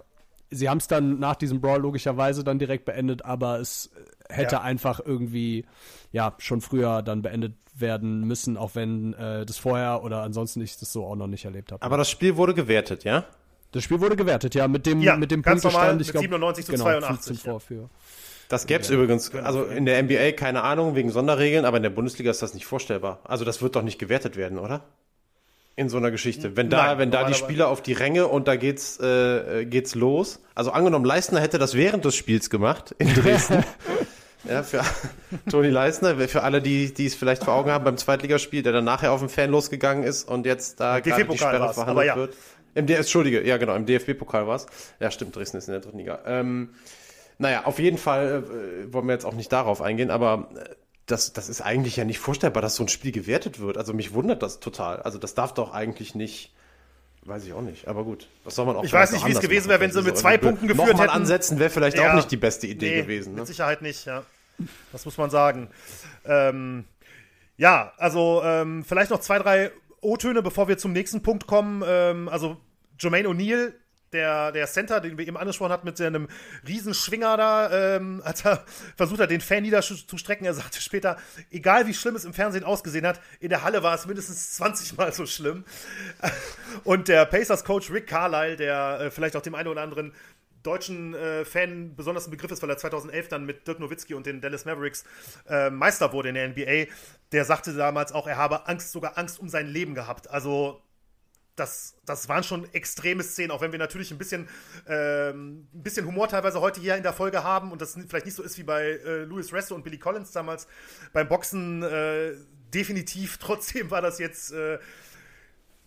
sie haben es dann nach diesem Brawl logischerweise dann direkt beendet, aber es hätte ja. einfach irgendwie, ja, schon früher dann beendet werden müssen, auch wenn äh, das vorher oder ansonsten ich das so auch noch nicht erlebt habe. Aber das Spiel wurde gewertet, ja? Das Spiel wurde gewertet, ja, mit dem, ja, mit dem Punktestand, ich glaube, 97 zu genau, 82. 15 vor für, Das gäbe es übrigens, also in der NBA keine Ahnung, wegen Sonderregeln, aber in der Bundesliga ist das nicht vorstellbar. Also das wird doch nicht gewertet werden, oder? In so einer Geschichte. Wenn da, Nein, wenn da die Spieler auf die Ränge und da geht's, äh, geht's los. Also angenommen, Leistner hätte das während des Spiels gemacht in <laughs> Dresden. Ja, für <laughs> Toni Leistner, für alle, die, die es vielleicht vor Augen haben beim Zweitligaspiel, der dann nachher auf den Fan losgegangen ist und jetzt da gerade die Sperre verhandelt ja. wird. Im D Entschuldige, ja genau, im DFB-Pokal war's. Ja, stimmt, Dresden ist in der dritten Liga. Ähm, naja, auf jeden Fall äh, wollen wir jetzt auch nicht darauf eingehen, aber äh, das, das ist eigentlich ja nicht vorstellbar, dass so ein Spiel gewertet wird. Also mich wundert das total. Also das darf doch eigentlich nicht, weiß ich auch nicht. Aber gut, was soll man auch Ich weiß nicht, wie es gewesen wäre, wenn sie Vielleicht mit zwei Punkten geführt Nochmal hätten. ansetzen wäre vielleicht Ja. auch nicht die beste Idee Nee, gewesen. Ne? Mit Sicherheit nicht, ja. Das muss man sagen. Ähm, ja, also ähm, vielleicht noch zwei, drei O-Töne, bevor wir zum nächsten Punkt kommen. Ähm, also Jermaine O'Neal, der, der Center, den wir eben angesprochen hatten, mit seinem Riesenschwinger da, ähm, als er <laughs> versucht hat, den Fan niederzustrecken. Er sagte später, egal wie schlimm es im Fernsehen ausgesehen hat, in der Halle war es mindestens 20 Mal so schlimm. <laughs> Und der Pacers-Coach Rick Carlisle, der äh, vielleicht auch dem einen oder anderen deutschen äh, Fan besonders ein Begriff ist, weil er 2011 dann mit Dirk Nowitzki und den Dallas Mavericks äh, Meister wurde in der NBA, der sagte damals auch, er habe Angst, sogar Angst um sein Leben gehabt. Also das, das waren schon extreme Szenen, auch wenn wir natürlich ein bisschen, ähm, ein bisschen Humor teilweise heute hier in der Folge haben und das vielleicht nicht so ist wie bei äh, Louis Resto und Billy Collins damals beim Boxen. Äh, definitiv, <laughs> trotzdem war das jetzt, äh,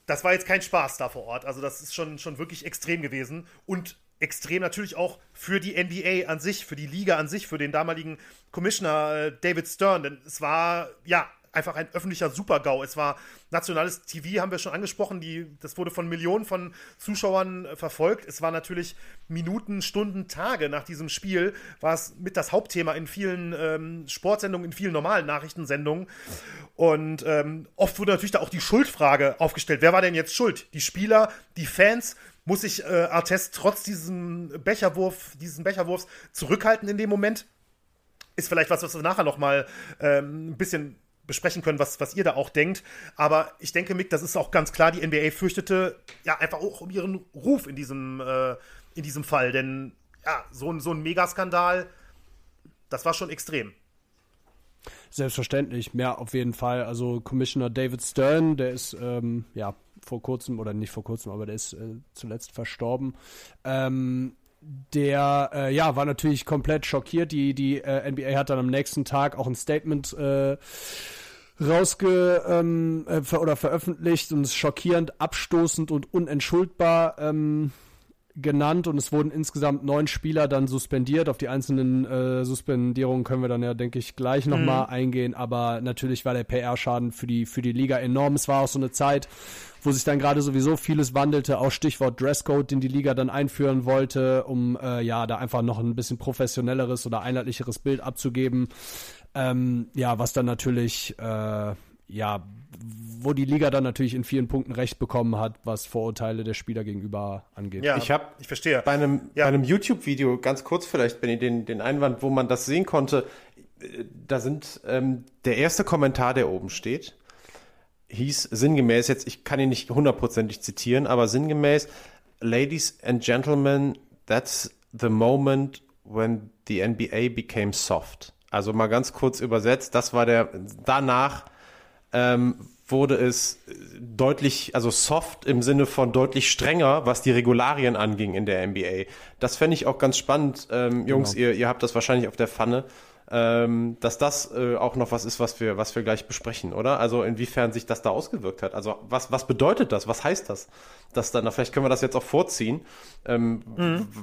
das war jetzt kein Spaß da vor Ort. Also das ist schon, schon wirklich extrem gewesen und extrem natürlich auch für die NBA an sich, für die Liga an sich, für den damaligen Commissioner äh, David Stern, denn es war, ja, einfach ein öffentlicher Super-GAU. Es war nationales TV, haben wir schon angesprochen, die, das wurde von Millionen von Zuschauern äh, verfolgt. Es war natürlich Minuten, Stunden, Tage nach diesem Spiel, war es mit das Hauptthema in vielen ähm, Sportsendungen, in vielen normalen Nachrichtensendungen. Und ähm, oft wurde natürlich da auch die Schuldfrage aufgestellt. Wer war denn jetzt schuld? Die Spieler, die Fans? Muss sich äh, Artest trotz diesem Becherwurf, diesen Becherwurfs zurückhalten in dem Moment? Ist vielleicht was, was wir nachher noch mal ähm, ein bisschen besprechen können, was, was ihr da auch denkt. Aber ich denke, Mick, das ist auch ganz klar, die NBA fürchtete ja einfach auch um ihren Ruf in diesem, äh, in diesem Fall. Denn ja, so ein, so ein Megaskandal, das war schon extrem. Selbstverständlich, ja, auf jeden Fall. Also Commissioner David Stern, der ist ähm, ja vor kurzem oder nicht vor kurzem, aber der ist äh, zuletzt verstorben. Ähm, der äh, ja war natürlich komplett schockiert. Die die äh, NBA hat dann am nächsten Tag auch ein Statement äh, rausge ähm, äh, ver oder veröffentlicht und es schockierend, abstoßend und unentschuldbar ähm, genannt und es wurden insgesamt neun Spieler dann suspendiert. Auf die einzelnen äh, Suspendierungen können wir dann ja, denke ich, gleich nochmal Mhm. eingehen. Aber natürlich war der PR-Schaden für die, für die Liga enorm. Es war auch so eine Zeit, wo sich dann gerade sowieso vieles wandelte, auch Stichwort Dresscode, den die Liga dann einführen wollte, um äh, ja da einfach noch ein bisschen professionelleres oder einheitlicheres Bild abzugeben. Ähm, ja, was dann natürlich äh, ja, wo die Liga dann natürlich in vielen Punkten recht bekommen hat, was Vorurteile der Spieler gegenüber angeht. Ja, Ich habe ich verstehe. bei einem, Ja. bei einem YouTube-Video, ganz kurz vielleicht, Benny, den, den Einwand, wo man das sehen konnte, äh, da sind ähm, der erste Kommentar, der oben steht, hieß sinngemäß, jetzt, ich kann ihn nicht hundertprozentig zitieren, aber sinngemäß, Ladies and Gentlemen, that's the moment when the NBA became soft. Also mal ganz kurz übersetzt, das war der, danach ähm, wurde es deutlich, also soft im Sinne von deutlich strenger, was die Regularien anging in der NBA. Das fände ich auch ganz spannend, ähm, Jungs, ihr, ihr habt das wahrscheinlich auf der Pfanne, ähm, dass das äh, auch noch was ist, was wir, was wir gleich besprechen, oder? Also inwiefern sich das da ausgewirkt hat. Also was, was bedeutet das? Was heißt das? Dass dann, vielleicht können wir das jetzt auch vorziehen. Ähm,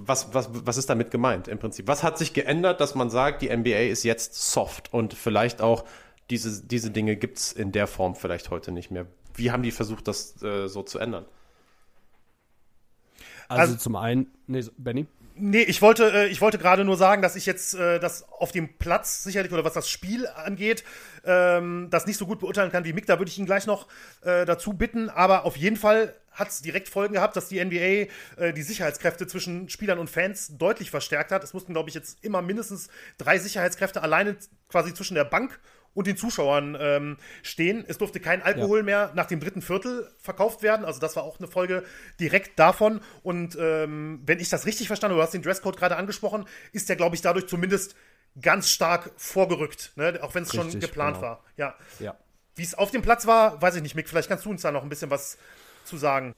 was, was, was ist damit gemeint im Prinzip? Was hat sich geändert, dass man sagt, die NBA ist jetzt soft und vielleicht auch diese, diese Dinge gibt's in der Form vielleicht heute nicht mehr. Wie haben die versucht, das äh, so zu ändern? Also, Also- zum einen, nee, Benny? Nee, ich wollte, äh, ich wollte gerade nur sagen, dass ich jetzt äh, das auf dem Platz sicherlich oder was das Spiel angeht, ähm, das nicht so gut beurteilen kann wie Mick. Da würde ich ihn gleich noch äh, dazu bitten. Aber auf jeden Fall hat es direkt Folgen gehabt, dass die NBA äh, die Sicherheitskräfte zwischen Spielern und Fans deutlich verstärkt hat. Es mussten, glaube ich, jetzt immer mindestens drei Sicherheitskräfte alleine quasi zwischen der Bank und den Zuschauern ähm, stehen. Es durfte kein Alkohol mehr nach dem dritten Viertel verkauft werden. Also das war auch eine Folge direkt davon. Und ähm, wenn ich das richtig verstanden habe, du hast den Dresscode gerade angesprochen, ist der, glaube ich, dadurch zumindest ganz stark vorgerückt, ne? auch wenn es schon geplant genau. war. Ja. Ja. Wie es auf dem Platz war, weiß ich nicht, Mick. Vielleicht kannst du uns da noch ein bisschen was zu sagen.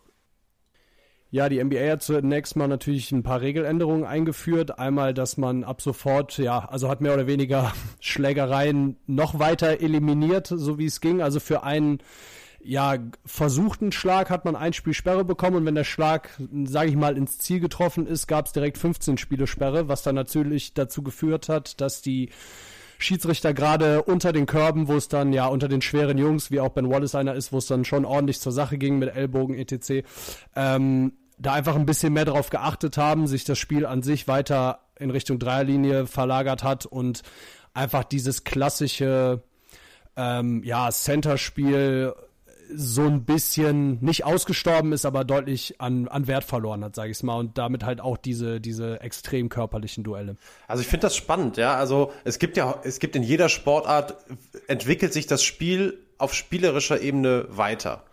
Ja, die NBA hat zunächst mal natürlich ein paar Regeländerungen eingeführt. Einmal, dass man ab sofort, ja, also hat mehr oder weniger <laughs> Schlägereien noch weiter eliminiert, so wie es ging. Also für einen, ja, versuchten Schlag hat man ein Spiel Sperre bekommen und wenn der Schlag, sage ich mal, ins Ziel getroffen ist, gab es direkt 15 Spiele Sperre, was dann natürlich dazu geführt hat, dass die Schiedsrichter gerade unter den Körben, wo es dann ja unter den schweren Jungs, wie auch Ben Wallace einer ist, wo es dann schon ordentlich zur Sache ging mit Ellbogen etc., ähm, da einfach ein bisschen mehr darauf geachtet haben, sich das Spiel an sich weiter in Richtung Dreierlinie verlagert hat und einfach dieses klassische ähm, ja, Center-Spiel so ein bisschen nicht ausgestorben ist, aber deutlich an, an Wert verloren hat, sage ich mal, und damit halt auch diese, diese extrem körperlichen Duelle. Also ich finde das spannend, ja. Also es gibt ja, es gibt in jeder Sportart, entwickelt sich das Spiel auf spielerischer Ebene weiter.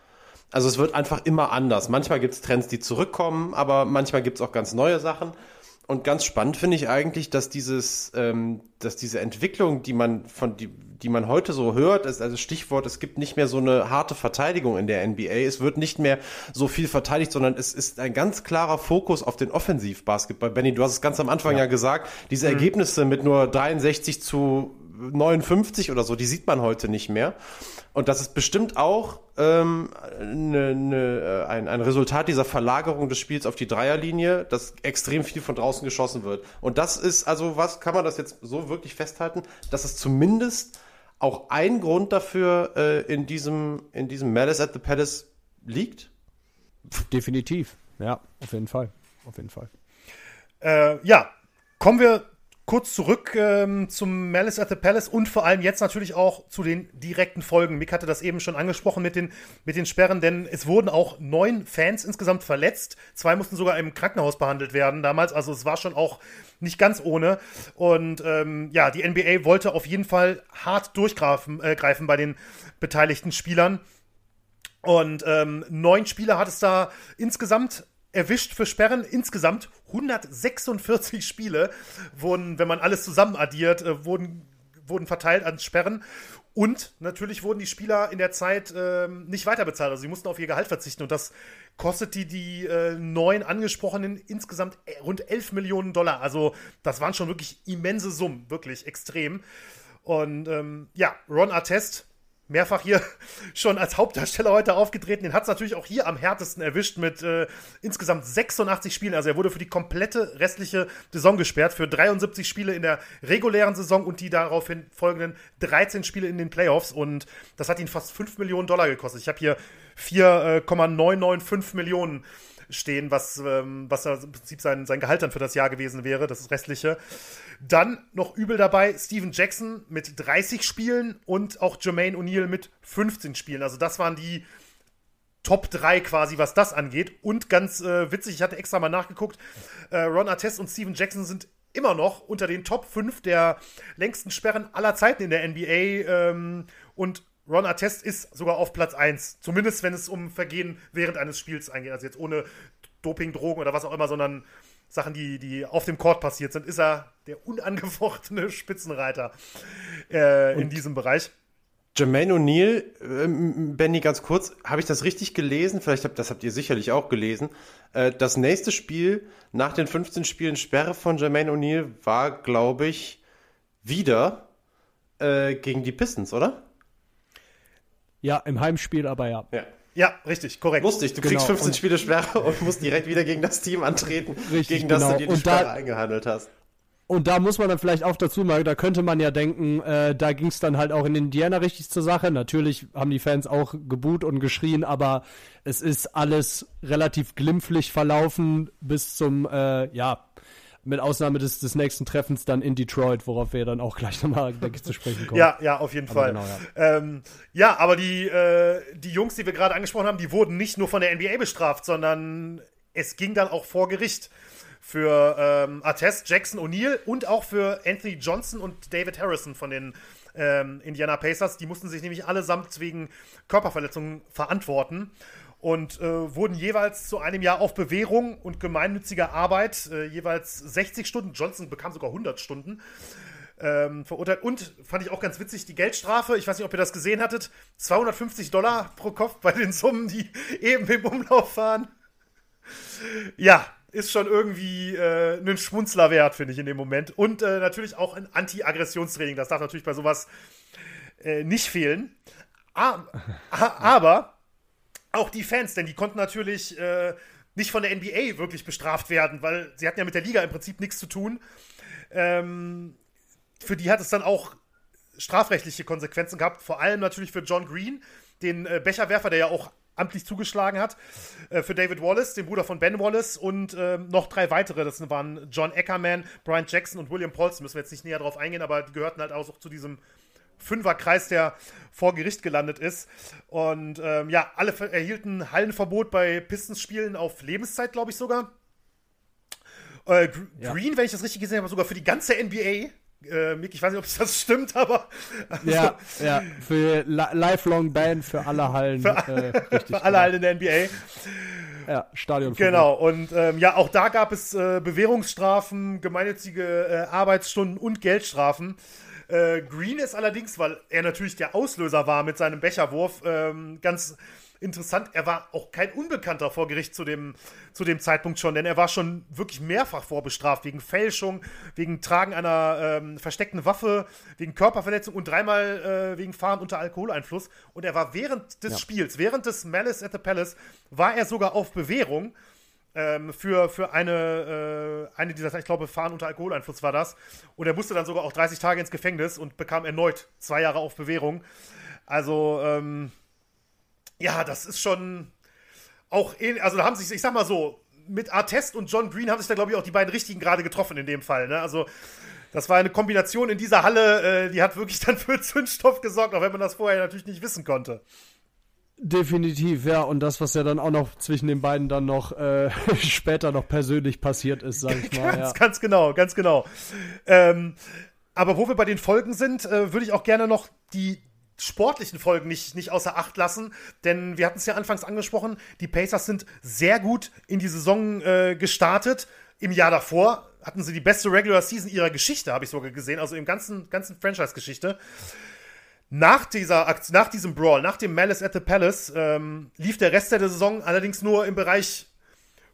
Also es wird einfach immer anders. Manchmal gibt es Trends, die zurückkommen, aber manchmal gibt es auch ganz neue Sachen. Und ganz spannend finde ich eigentlich, dass dieses, ähm, dass diese Entwicklung, die man von die, die man heute so hört, ist also Stichwort, es gibt nicht mehr so eine harte Verteidigung in der NBA. Es wird nicht mehr so viel verteidigt, sondern es ist ein ganz klarer Fokus auf den Offensivbasketball. Benny, du hast es ganz am Anfang ja, ja gesagt, diese mhm. Ergebnisse mit nur 63 zu 59 oder so, die sieht man heute nicht mehr. Und das ist bestimmt auch ähm, ne, ne, ein, ein Resultat dieser Verlagerung des Spiels auf die Dreierlinie, dass extrem viel von draußen geschossen wird. Und das ist, also was kann man das jetzt so wirklich festhalten, dass es zumindest auch ein Grund dafür äh, in diesem, in diesem Malice at the Palace liegt? Definitiv, ja, auf jeden Fall. Auf jeden Fall. Äh, ja, kommen wir kurz zurück ähm, zum Malice at the Palace und vor allem jetzt natürlich auch zu den direkten Folgen. Mick hatte das eben schon angesprochen mit den, mit den Sperren, denn es wurden auch neun Fans insgesamt verletzt. Zwei mussten sogar im Krankenhaus behandelt werden damals. Also es war schon auch nicht ganz ohne. Und ähm, ja, die NBA wollte auf jeden Fall hart durchgreifen äh, greifen bei den beteiligten Spielern. Und ähm, neun Spieler hat es da insgesamt erwischt für Sperren. Insgesamt 146 Spiele wurden, wenn man alles zusammen addiert, äh, wurden, wurden verteilt an Sperren. Und natürlich wurden die Spieler in der Zeit äh, nicht weiterbezahlt. Also sie mussten auf ihr Gehalt verzichten. Und das kostet die, die äh, neun angesprochenen insgesamt äh, rund 11 Millionen Dollar. Also das waren schon wirklich immense Summen. Wirklich extrem. Und ähm, ja, Ron Artest mehrfach hier <laughs> schon als Hauptdarsteller heute aufgetreten. Den hat es natürlich auch hier am härtesten erwischt mit äh, insgesamt 86 Spielen. Also er wurde für die komplette restliche Saison gesperrt, für 73 Spiele in der regulären Saison und die daraufhin folgenden 13 Spiele in den Playoffs. Und das hat ihn fast 5 Millionen Dollar gekostet. Ich habe hier 4,995 Millionen stehen, was, ähm, was im Prinzip sein, sein Gehalt dann für das Jahr gewesen wäre, das restliche. Dann noch übel dabei Steven Jackson mit 30 Spielen und auch Jermaine O'Neal mit 15 Spielen. Also das waren die Top 3 quasi, was das angeht. Und ganz äh, witzig, ich hatte extra mal nachgeguckt, äh, Ron Artest und Steven Jackson sind immer noch unter den Top 5 der längsten Sperren aller Zeiten in der NBA. Ähm, und Ron Artest ist sogar auf Platz 1. Zumindest wenn es um Vergehen während eines Spiels eingeht. Also jetzt ohne Doping, Drogen oder was auch immer, sondern Sachen, die, die auf dem Court passiert sind, ist er der unangefochtene <laughs> Spitzenreiter äh, in diesem Bereich. Jermaine O'Neal, äh, Benny, ganz kurz, habe ich das richtig gelesen? Vielleicht habt das habt ihr sicherlich auch gelesen. Äh, das nächste Spiel nach den 15 Spielen Sperre von Jermaine O'Neal war, glaube ich, wieder äh, gegen die Pistons, oder? Ja, im Heimspiel, aber ja. Ja. Ja, richtig, korrekt. Wusste ich, du kriegst genau. 15 und Spiele Sperre <laughs> und musst direkt wieder gegen das Team antreten, richtig, gegen das genau. du dir die und Sperre da, eingehandelt hast. Und da muss man dann vielleicht auch dazu mal, da könnte man ja denken, äh, da ging es dann halt auch in Indiana richtig zur Sache. Natürlich haben die Fans auch geboot und geschrien, aber es ist alles relativ glimpflich verlaufen bis zum, äh, ja, mit Ausnahme des, des nächsten Treffens dann in Detroit, worauf wir dann auch gleich nochmal, <laughs> denke ich, zu sprechen kommen. Ja, ja, auf jeden aber Fall. Genau, ja. Ähm, ja. aber die, äh, die Jungs, die wir gerade angesprochen haben, die wurden nicht nur von der NBA bestraft, sondern es ging dann auch vor Gericht für ähm, Artest, Jackson O'Neill und auch für Anthony Johnson und David Harrison von den ähm, Indiana Pacers. Die mussten sich nämlich allesamt wegen Körperverletzungen verantworten und äh, wurden jeweils zu einem Jahr auf Bewährung und gemeinnütziger Arbeit, äh, jeweils 60 Stunden, Johnson bekam sogar 100 Stunden, ähm, verurteilt. Und fand ich auch ganz witzig, die Geldstrafe, ich weiß nicht, ob ihr das gesehen hattet, 250 Dollar pro Kopf bei den Summen, die <laughs> eben im Umlauf fahren. Ja, ist schon irgendwie äh, ein Schmunzler wert, finde ich, in dem Moment. Und äh, natürlich auch ein Anti-Aggressionstraining. Das darf natürlich bei sowas äh, nicht fehlen. Aber auch die Fans, denn die konnten natürlich äh, nicht von der NBA wirklich bestraft werden, weil sie hatten ja mit der Liga im Prinzip nichts zu tun. Ähm, für die hat es dann auch strafrechtliche Konsequenzen gehabt, vor allem natürlich für John Green, den äh, Becherwerfer, der ja auch amtlich zugeschlagen hat, äh, für David Wallace, den Bruder von Ben Wallace und äh, noch drei weitere, das waren John Eckerman, Brian Jackson und William Paulson, müssen wir jetzt nicht näher drauf eingehen, aber die gehörten halt auch zu diesem Fünferkreis, der vor Gericht gelandet ist. Und ähm, ja, alle erhielten Hallenverbot bei Pistons-Spielen auf Lebenszeit, glaube ich sogar. Äh, Green, ja. wenn ich das richtig gesehen habe, sogar für die ganze NBA. Äh, Mick, ich weiß nicht, ob das <laughs> stimmt, aber. Also, ja, ja, für Lifelong Ban für alle Hallen. Für, äh, richtig, <laughs> für alle genau. Hallen in der NBA. Ja, Stadion. Genau, und ähm, ja, auch da gab es äh, Bewährungsstrafen, gemeinnützige äh, Arbeitsstunden und Geldstrafen. Äh, Green ist allerdings, weil er natürlich der Auslöser war mit seinem Becherwurf, ähm, ganz interessant. Er war auch kein Unbekannter vor Gericht zu dem, zu dem Zeitpunkt schon, denn er war schon wirklich mehrfach vorbestraft wegen Fälschung, wegen Tragen einer ähm, versteckten Waffe, wegen Körperverletzung und dreimal äh, wegen Fahren unter Alkoholeinfluss. Und er war während des ja. Spiels, während des Malice at the Palace, war er sogar auf Bewährung ähm, für, für eine, äh, eine dieser, ich glaube, Fahren unter Alkoholeinfluss war das. Und er musste dann sogar auch 30 Tage ins Gefängnis und bekam erneut zwei Jahre auf Bewährung. Also, ähm, ja, das ist schon auch, also da haben sich, ich sag mal so, mit Artest und John Green haben sich da, glaube ich, auch die beiden richtigen gerade getroffen in dem Fall. Ne? Also, das war eine Kombination in dieser Halle, äh, die hat wirklich <laughs> dann für Zündstoff gesorgt, auch wenn man das vorher natürlich nicht wissen konnte. Definitiv, ja. Und das, was ja dann auch noch zwischen den beiden dann noch äh, <laughs> später noch persönlich passiert ist, sag ich <laughs> mal. ganz, ja. ganz genau, ganz genau. Ähm, aber wo wir bei den Folgen sind, äh, würde ich auch gerne noch die sportlichen Folgen nicht, nicht außer Acht lassen, denn wir hatten es ja anfangs angesprochen, die Pacers sind sehr gut in die Saison äh, gestartet. Im Jahr davor hatten sie die beste Regular Season ihrer Geschichte, habe ich sogar gesehen, also im ganzen, ganzen Franchise-Geschichte. Nach, dieser nach diesem Brawl, nach dem Malice at the Palace, ähm, lief der Rest der Saison allerdings nur im Bereich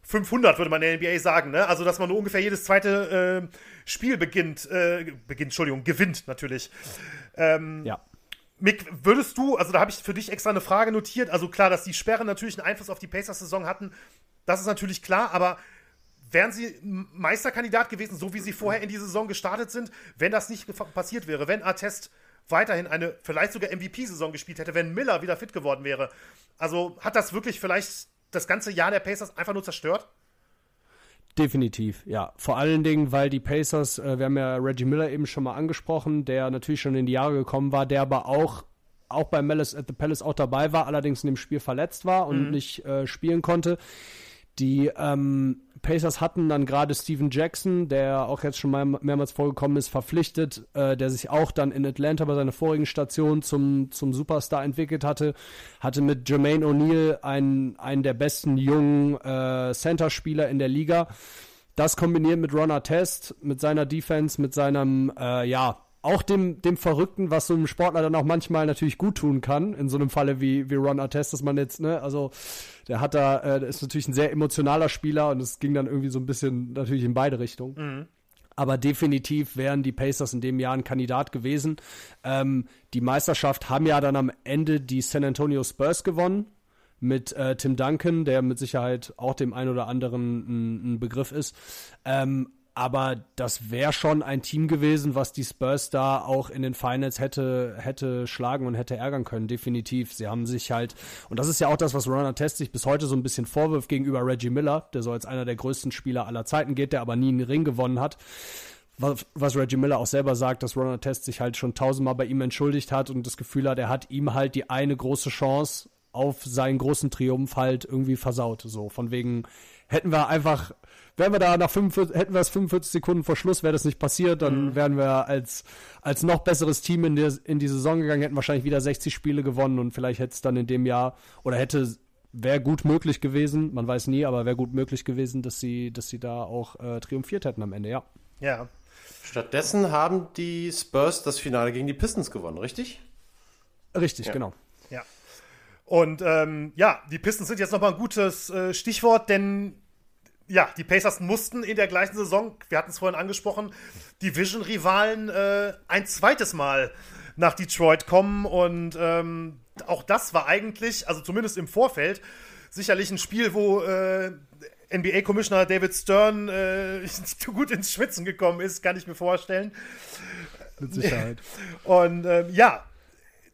500, würde man in der NBA sagen. Ne? Also, dass man nur ungefähr jedes zweite äh, Spiel beginnt, äh, beginnt, Entschuldigung, gewinnt natürlich. Ähm, ja. Mick, würdest du, also da habe ich für dich extra eine Frage notiert, also klar, dass die Sperren natürlich einen Einfluss auf die Pacers-Saison hatten, das ist natürlich klar, aber wären sie Meisterkandidat gewesen, so wie sie vorher in die Saison gestartet sind, wenn das nicht passiert wäre, wenn Artest weiterhin eine vielleicht sogar MVP-Saison gespielt hätte, wenn Miller wieder fit geworden wäre. Also hat das wirklich vielleicht das ganze Jahr der Pacers einfach nur zerstört? Definitiv, ja. Vor allen Dingen, weil die Pacers, äh, wir haben ja Reggie Miller eben schon mal angesprochen, der natürlich schon in die Jahre gekommen war, der aber auch auch bei Malice at the Palace auch dabei war, allerdings in dem Spiel verletzt war und mhm. nicht äh, spielen konnte. Die ähm, Pacers hatten dann gerade Steven Jackson, der auch jetzt schon mal mehrmals vorgekommen ist, verpflichtet, äh, der sich auch dann in Atlanta bei seiner vorigen Station zum, zum Superstar entwickelt hatte. Hatte mit Jermaine O'Neal einen, einen der besten jungen äh, Center-Spieler in der Liga. Das kombiniert mit Ron Artest, mit seiner Defense, mit seinem, äh, ja, auch dem, dem Verrückten, was so einem Sportler dann auch manchmal natürlich gut tun kann, in so einem Falle wie, wie Ron Artest, dass man jetzt, ne, also der hat da, äh, der ist natürlich ein sehr emotionaler Spieler und es ging dann irgendwie so ein bisschen natürlich in beide Richtungen. Mhm. Aber definitiv wären die Pacers in dem Jahr ein Kandidat gewesen. Ähm, die Meisterschaft haben ja dann am Ende die San Antonio Spurs gewonnen mit äh, Tim Duncan, der mit Sicherheit auch dem einen oder anderen ein, ein Begriff ist. Ähm, aber das wäre schon ein Team gewesen, was die Spurs da auch in den Finals hätte, hätte schlagen und hätte ärgern können, definitiv. Sie haben sich halt, und das ist ja auch das, was Ron Test sich bis heute so ein bisschen vorwirft gegenüber Reggie Miller, der so als einer der größten Spieler aller Zeiten geht, der aber nie einen Ring gewonnen hat. Was, was Reggie Miller auch selber sagt, dass Ron Test sich halt schon tausendmal bei ihm entschuldigt hat und das Gefühl hat, er hat ihm halt die eine große Chance auf seinen großen Triumph halt irgendwie versaut. So, von wegen, hätten wir einfach wären wir da nach 45, hätten wir es 45 Sekunden vor Schluss, wäre das nicht passiert, dann mhm. wären wir als, als noch besseres Team in, der, in die Saison gegangen, hätten wahrscheinlich wieder 60 Spiele gewonnen und vielleicht hätte es dann in dem Jahr oder hätte wäre gut möglich gewesen, man weiß nie, aber wäre gut möglich gewesen, dass sie, dass sie da auch äh, triumphiert hätten am Ende, ja. Ja. Stattdessen haben die Spurs das Finale gegen die Pistons gewonnen, richtig? Richtig, Ja. genau. Ja. Und ähm, ja, die Pistons sind jetzt nochmal ein gutes äh, Stichwort, denn ja, die Pacers mussten in der gleichen Saison, wir hatten es vorhin angesprochen, Division-Rivalen äh, ein zweites Mal nach Detroit kommen und ähm, auch das war eigentlich, also zumindest im Vorfeld, sicherlich ein Spiel, wo äh, NBA-Commissioner David Stern äh, <laughs> gut ins Schwitzen gekommen ist, kann ich mir vorstellen. Mit Sicherheit. Und ähm, ja,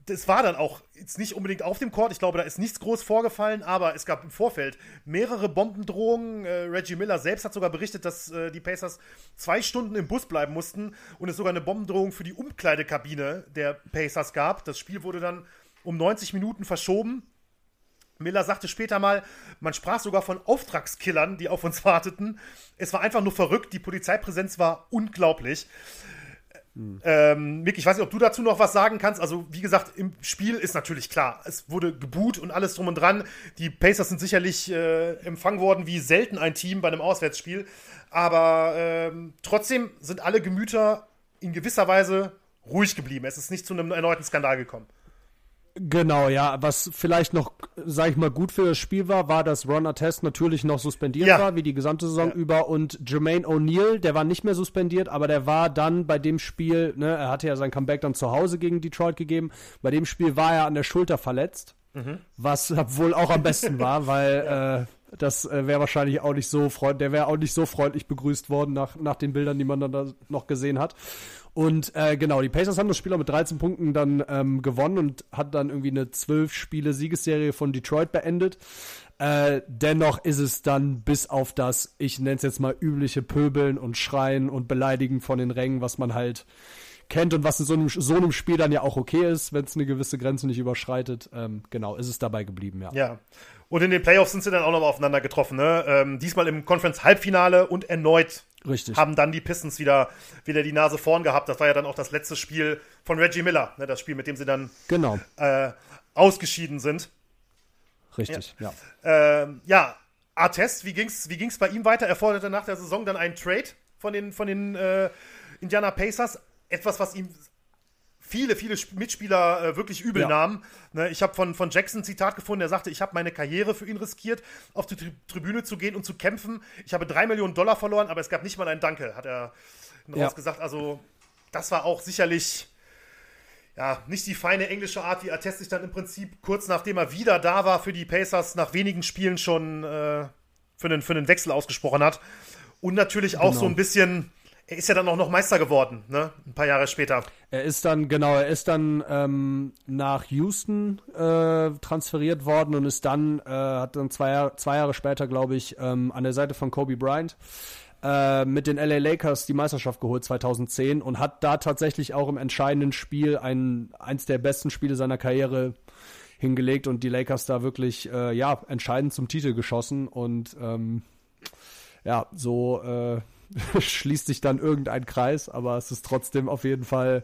das war dann auch jetzt nicht unbedingt auf dem Court. Ich glaube, da ist nichts groß vorgefallen, aber es gab im Vorfeld mehrere Bombendrohungen. Äh, Reggie Miller selbst hat sogar berichtet, dass äh, die Pacers zwei Stunden im Bus bleiben mussten und es sogar eine Bombendrohung für die Umkleidekabine der Pacers gab. Das Spiel wurde dann um 90 Minuten verschoben. Miller sagte später mal, man sprach sogar von Auftragskillern, die auf uns warteten. Es war einfach nur verrückt. Die Polizeipräsenz war unglaublich. Ähm, Mick, ich weiß nicht, ob du dazu noch was sagen kannst. Also, wie gesagt, im Spiel ist natürlich klar, es wurde geboot und alles drum und dran. Die Pacers sind sicherlich äh, empfangen worden wie selten ein Team bei einem Auswärtsspiel. Aber ähm, trotzdem sind alle Gemüter in gewisser Weise ruhig geblieben. Es ist nicht zu einem erneuten Skandal gekommen. Genau, ja. Was vielleicht noch, sag ich mal, gut für das Spiel war, war, dass Ron Artest natürlich noch suspendiert Ja. war, wie die gesamte Saison Ja. über. Und Jermaine O'Neal, der war nicht mehr suspendiert, aber der war dann bei dem Spiel, ne, er hatte ja sein Comeback dann zu Hause gegen Detroit gegeben. Bei dem Spiel war er an der Schulter verletzt, was wohl auch am besten war, <laughs> weil äh, das äh, wäre wahrscheinlich auch nicht so freundlich, der wäre auch nicht so freundlich begrüßt worden nach, nach den Bildern, die man dann da noch gesehen hat. Und äh, genau, die Pacers haben das Spiel auch mit 13 Punkten dann ähm, gewonnen und hat dann irgendwie eine 12 Spiele Siegesserie von Detroit beendet. Äh, dennoch ist es dann bis auf das, ich nenne es jetzt mal übliche Pöbeln und Schreien und Beleidigen von den Rängen, was man halt kennt und was in so einem, so einem Spiel dann ja auch okay ist, wenn es eine gewisse Grenze nicht überschreitet. Ähm, genau, ist es dabei geblieben, ja. Ja. Und in den Playoffs sind sie dann auch nochmal aufeinander getroffen. Ne? Ähm, diesmal im Conference-Halbfinale und erneut Richtig. haben dann die Pistons wieder, wieder die Nase vorn gehabt. Das war ja dann auch das letzte Spiel von Reggie Miller, ne? das Spiel, mit dem sie dann Genau, äh, ausgeschieden sind. richtig, ja. Ähm, ja, Artest, wie ging's, wie ging's bei ihm weiter? Er forderte nach der Saison dann einen Trade von den, von den äh, Indiana Pacers. Etwas, was ihm viele, viele Sp- Mitspieler äh, wirklich übel Ja. nahmen. Ne, ich habe von, von Jackson ein Zitat gefunden, der sagte, ich habe meine Karriere für ihn riskiert, auf die Tri Tribüne zu gehen und zu kämpfen. Ich habe drei Millionen Dollar verloren, aber es gab nicht mal ein Danke, hat er Ja. rausgesagt. Also, das war auch sicherlich ja, nicht die feine englische Art, wie Artest sich dann im Prinzip kurz nachdem er wieder da war für die Pacers nach wenigen Spielen schon äh, für, den, für den Wechsel ausgesprochen hat. Und natürlich auch Genau. so ein bisschen, er ist ja dann auch noch Meister geworden, ne? Ein paar Jahre später. Er ist dann, genau, er ist dann ähm, nach Houston äh, transferiert worden und ist dann, äh, hat dann zwei, Jahr, zwei Jahre später, glaube ich, ähm, an der Seite von Kobe Bryant äh, mit den LA Lakers die Meisterschaft geholt 2010 und hat da tatsächlich auch im entscheidenden Spiel ein, eins der besten Spiele seiner Karriere hingelegt und die Lakers da wirklich, äh, ja, entscheidend zum Titel geschossen und ähm, ja, so äh, <laughs> schließt sich dann irgendein Kreis, aber es ist trotzdem auf jeden Fall,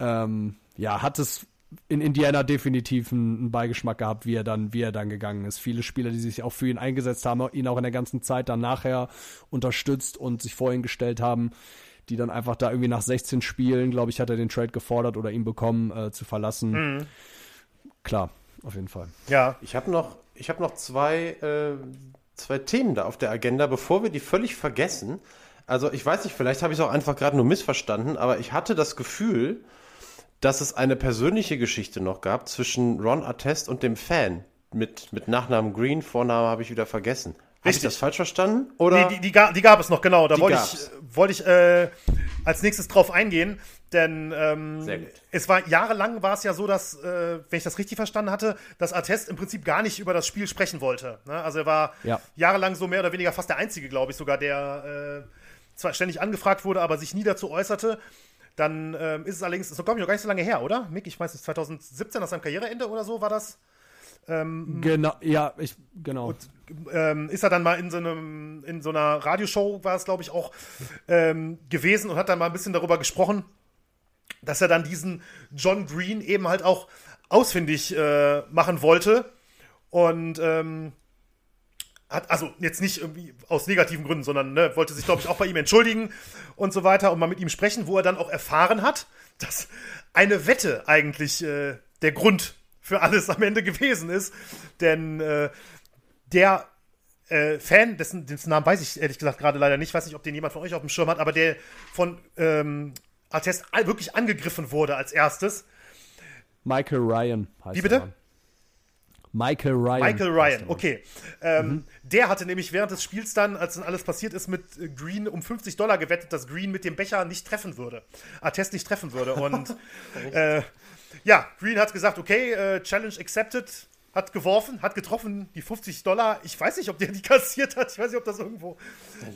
ähm, ja, hat es in Indiana definitiv einen, Beigeschmack gehabt, wie er dann, wie er dann gegangen ist. Viele Spieler, die sich auch für ihn eingesetzt haben, ihn auch in der ganzen Zeit dann nachher unterstützt und sich vor ihn gestellt haben, die dann einfach da irgendwie nach 16 Spielen, glaube ich, hat er den Trade gefordert oder ihn bekommen, äh, zu verlassen. Klar, auf jeden Fall. Ja, Ich habe noch, ich hab noch zwei, äh, zwei Themen da auf der Agenda, bevor wir die völlig vergessen. Also ich weiß nicht, vielleicht habe ich es auch einfach gerade nur missverstanden, aber ich hatte das Gefühl, dass es eine persönliche Geschichte noch gab zwischen Ron Artest und dem Fan. Mit, mit Nachnamen Green, Vorname habe ich wieder vergessen. Habe ich das falsch verstanden? Oder? die, die, die, ga- die gab es noch, genau. Da wollte ich, wollte ich äh, als nächstes drauf eingehen, denn ähm, Sehr gut. es war jahrelang war es ja so, dass, äh, wenn ich das richtig verstanden hatte, dass Artest im Prinzip gar nicht über das Spiel sprechen wollte. Ne? Also er war Ja. jahrelang so mehr oder weniger fast der Einzige, glaube ich, sogar, der äh, zwar ständig angefragt wurde, aber sich nie dazu äußerte. Dann ähm, ist es allerdings, ist glaube ich noch gar nicht so lange her, oder? Mick, ich weiß nicht, 2017 nach seinem Karriereende oder so war das? Genau, ja, ich, genau. Ähm, ist er dann mal in so, einem, in so einer Radioshow, war es glaube ich auch, ähm, gewesen und hat dann mal ein bisschen darüber gesprochen, dass er dann diesen John Green eben halt auch ausfindig äh, machen wollte. Und ähm, hat, also jetzt nicht irgendwie aus negativen Gründen, sondern ne, wollte sich, glaube ich, auch bei ihm entschuldigen und so weiter und mal mit ihm sprechen, wo er dann auch erfahren hat, dass eine Wette eigentlich äh, der Grund für alles am Ende gewesen ist. Denn äh, der äh, Fan, dessen, dessen Namen weiß ich ehrlich gesagt gerade leider nicht, weiß nicht, ob den jemand von euch auf dem Schirm hat, aber der von ähm, Artest wirklich angegriffen wurde als erstes. Michael Ryan heißt Wie bitte? Michael Ryan. Michael Ryan, okay. Ähm, mhm. Der hatte nämlich während des Spiels dann, als dann alles passiert ist, mit Green um 50 Dollar gewettet, dass Green mit dem Becher nicht treffen würde. Artest nicht treffen würde. Und <laughs> äh, ja, Green hat gesagt, okay, äh, Challenge accepted hat geworfen, hat getroffen, die 50 Dollar. Ich weiß nicht, ob der die <laughs> kassiert hat. Ich weiß nicht, ob das irgendwo.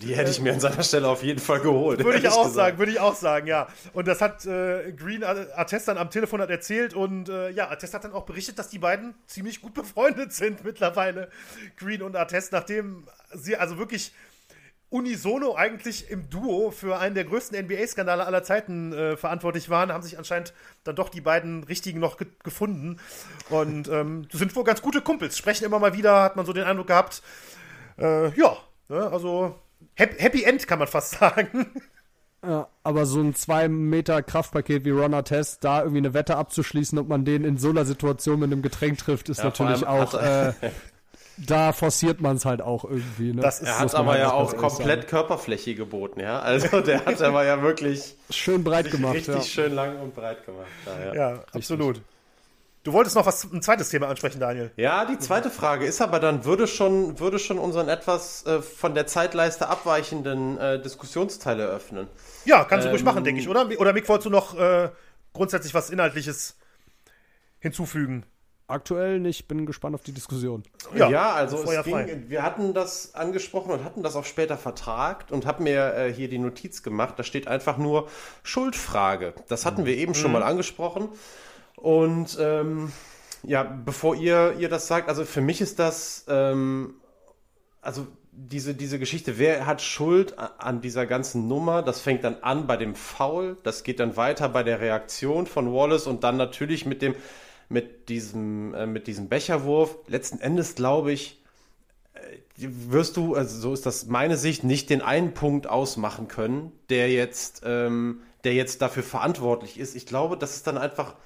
Die hätte ich mir an seiner Stelle auf jeden Fall geholt. Würde ich auch gesagt. sagen, würde ich auch sagen, ja. Und das hat äh, Green Artest dann am Telefon hat erzählt und äh, ja, Artest hat dann auch berichtet, dass die beiden ziemlich gut <laughs> befreundet sind mittlerweile. Green und Artest, nachdem sie also wirklich unisono eigentlich im Duo für einen der größten NBA-Skandale aller Zeiten äh, verantwortlich waren, haben sich anscheinend dann doch die beiden richtigen noch ge gefunden. Und ähm, sind wohl ganz gute Kumpels, sprechen immer mal wieder, hat man so den Eindruck gehabt. Äh, ja, ne, also Happy End kann man fast <laughs> sagen. Ja, aber so ein 2 Meter Kraftpaket wie Ron Test, da irgendwie eine Wette abzuschließen, ob man den in so einer Situation mit einem Getränk trifft, ist ja, natürlich auch äh, <laughs> da forciert man es halt auch irgendwie. Ne? Das ist, er hat aber ja auch komplett sagen. Körperfläche geboten, ja. Also der hat aber ja wirklich schön breit gemacht. Richtig ja. schön lang und breit gemacht. Da, ja. ja, absolut. Du wolltest noch was, ein zweites Thema ansprechen, Daniel. Ja, die zweite Frage ist aber dann, würde schon, würde schon unseren etwas äh, von der Zeitleiste abweichenden äh, Diskussionsteil eröffnen. Ja, kannst du ähm, ruhig machen, denke ich, oder? Oder Mick, wolltest du noch äh, grundsätzlich was Inhaltliches hinzufügen? Aktuell nicht, bin gespannt auf die Diskussion. Ja, ja also ging, wir hatten das angesprochen und hatten das auch später vertragt und haben mir äh, hier die Notiz gemacht. Da steht einfach nur Schuldfrage. Das hatten wir eben mhm. schon mal angesprochen. Und ähm, ja, bevor ihr, ihr das sagt, also für mich ist das, ähm, also diese, diese Geschichte, wer hat Schuld an dieser ganzen Nummer? Das fängt dann an bei dem Foul, das geht dann weiter bei der Reaktion von Wallace und dann natürlich mit dem mit diesem, äh, mit diesem Becherwurf. Letzten Endes glaube ich, äh, wirst du, also so ist das meine Sicht, nicht den einen Punkt ausmachen können, der jetzt, ähm, der jetzt dafür verantwortlich ist. Ich glaube, das ist dann einfach,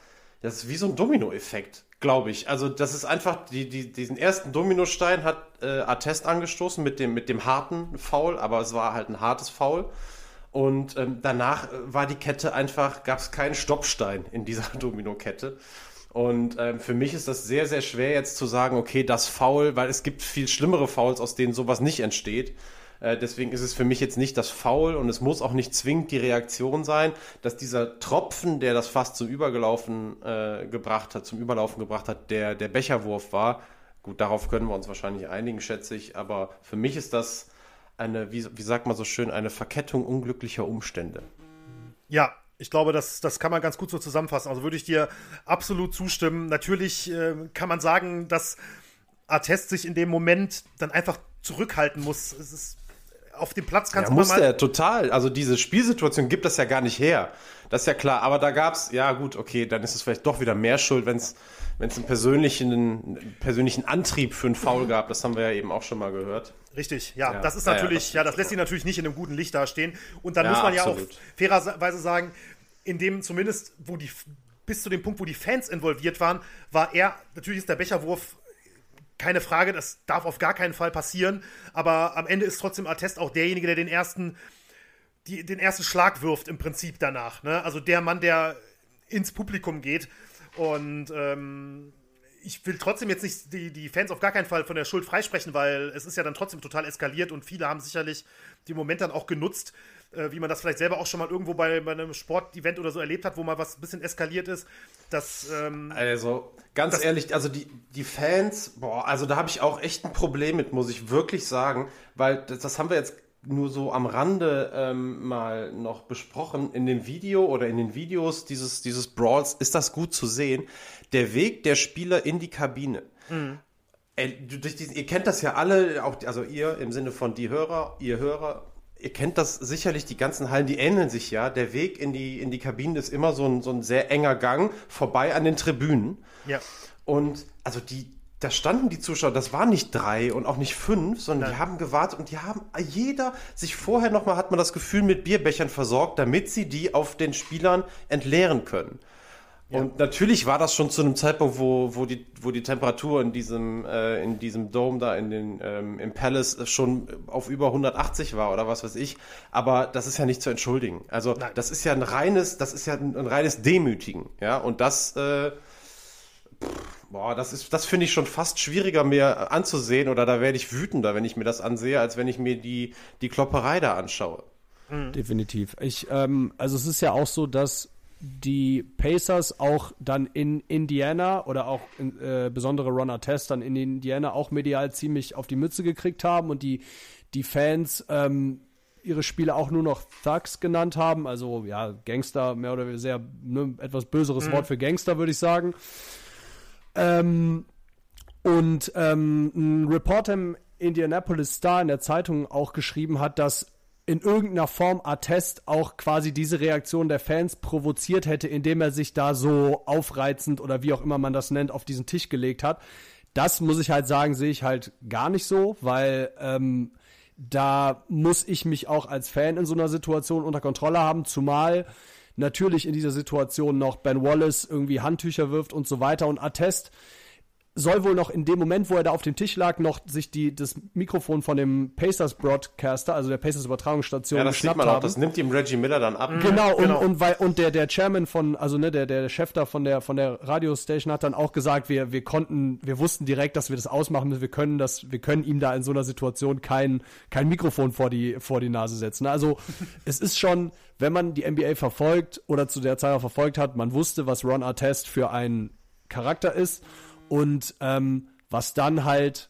das ist wie so ein Dominoeffekt, glaube ich. Also das ist einfach, die, die, diesen ersten Dominostein hat äh, Attest angestoßen mit dem, mit dem harten Foul, aber es war halt ein hartes Foul. Und ähm, danach äh, war die Kette einfach, gab es keinen Stoppstein in dieser <laughs> Domino-Kette. Und ähm, für mich ist das sehr, sehr schwer jetzt zu sagen, okay, das Foul, weil es gibt viel schlimmere Fouls, aus denen sowas nicht entsteht. Äh, deswegen ist es für mich jetzt nicht das Foul und es muss auch nicht zwingend die Reaktion sein, dass dieser Tropfen, der das fast zum Übergelaufen äh, gebracht hat, zum Überlaufen gebracht hat, der der Becherwurf war. Gut, darauf können wir uns wahrscheinlich einigen, schätze ich. Aber für mich ist das eine, wie, wie sagt man so schön, eine Verkettung unglücklicher Umstände. Ja, ich glaube, das, das kann man ganz gut so zusammenfassen. Also würde ich dir absolut zustimmen. Natürlich äh, kann man sagen, dass Artest sich in dem Moment dann einfach zurückhalten muss. Es ist auf dem Platz kannst ja, du muss mal. Er total. Also diese Spielsituation gibt das ja gar nicht her. Das ist ja klar. Aber da gab es, ja gut, okay, dann ist es vielleicht doch wieder mehr Schuld, wenn es einen persönlichen, einen persönlichen Antrieb für einen Foul gab. Das haben wir ja eben auch schon mal gehört. Richtig, ja, ja. das ist natürlich, ja, ja, das lässt sich natürlich nicht in einem guten Licht dastehen. Und dann muss man absolut. ja auch fairerweise sagen, in dem zumindest, wo die bis zu dem Punkt, wo die Fans involviert waren, war er, natürlich ist der Becherwurf keine Frage, das darf auf gar keinen Fall passieren, aber am Ende ist trotzdem Attest auch derjenige, der den ersten, die, den ersten Schlag wirft im Prinzip danach. Ne? Also der Mann, der ins Publikum geht und ähm, ich will trotzdem jetzt nicht die, die Fans auf gar keinen Fall von der Schuld freisprechen, weil es ist ja dann trotzdem total eskaliert und viele haben sicherlich den Moment dann auch genutzt, äh, wie man das vielleicht selber auch schon mal irgendwo bei, bei einem Sportevent oder so erlebt hat, wo mal was ein bisschen eskaliert ist. Das, ähm, also, ganz das, ehrlich, also die, die Fans, boah, also da habe ich auch echt ein Problem mit, muss ich wirklich sagen, weil das, das haben wir jetzt nur so am Rande ähm, mal noch besprochen. In dem Video oder in den Videos dieses, dieses Brawls ist das gut zu sehen. Der Weg der Spieler in die Kabine. Mhm. Ihr kennt das ja alle, auch, also ihr im Sinne von die Hörer, ihr Hörer ihr kennt das sicherlich, die ganzen Hallen, die ähneln sich ja. Der Weg in die, in die Kabinen ist immer so ein, so ein sehr enger Gang vorbei an den Tribünen. Ja. Und also die, da standen die Zuschauer, das waren nicht drei und auch nicht fünf, sondern Nein. die haben gewartet und die haben jeder sich vorher nochmal, hat man das Gefühl, mit Bierbechern versorgt, damit sie die auf den Spielern entleeren können. Und natürlich war das schon zu einem Zeitpunkt, wo, wo, die, wo die Temperatur in diesem, äh, in diesem Dome da, in den, ähm, im Palace schon auf über 180 war oder was weiß ich. Aber das ist ja nicht zu entschuldigen. Also Nein. das ist ja ein reines, das ist ja ein, ein reines Demütigen. Ja, und das, äh, Boah, das ist, das finde ich schon fast schwieriger mir anzusehen oder da werde ich wütender, wenn ich mir das ansehe, als wenn ich mir die, die Klopperei da anschaue. Definitiv. Ich, ähm, also es ist ja auch so, dass die Pacers auch dann in Indiana oder auch in, äh, besondere Ron Artest dann in Indiana auch medial ziemlich auf die Mütze gekriegt haben und die, die Fans ähm, ihre Spiele auch nur noch Thugs genannt haben, also ja, Gangster, mehr oder weniger sehr ne, etwas böseres Wort für Gangster, würde ich sagen. Ähm, und ähm, ein Reporter im Indianapolis Star in der Zeitung auch geschrieben hat, dass in irgendeiner Form Attest auch quasi diese Reaktion der Fans provoziert hätte, indem er sich da so aufreizend oder wie auch immer man das nennt, auf diesen Tisch gelegt hat. Das muss ich halt sagen, sehe ich halt gar nicht so, weil ähm, da muss ich mich auch als Fan in so einer Situation unter Kontrolle haben, zumal natürlich in dieser Situation noch Ben Wallace irgendwie Handtücher wirft und so weiter und Attest soll wohl noch in dem Moment, wo er da auf dem Tisch lag, noch sich die, das Mikrofon von dem Pacers Broadcaster, also der Pacers Übertragungsstation, Ja, das sieht geschnappt man auch. haben. Das nimmt ihm Reggie Miller dann ab. Genau, und, Genau. und weil und der der Chairman von also ne der der Chef da von der von der Radiostation hat dann auch gesagt, wir wir konnten wir wussten direkt, dass wir das ausmachen müssen, wir können das wir können ihm da in so einer Situation kein kein Mikrofon vor die vor die Nase setzen. Also, <laughs> es ist schon, wenn man die NBA verfolgt oder zu der Zeit auch verfolgt hat, man wusste, was Ron Artest für ein Charakter ist und ähm, was dann halt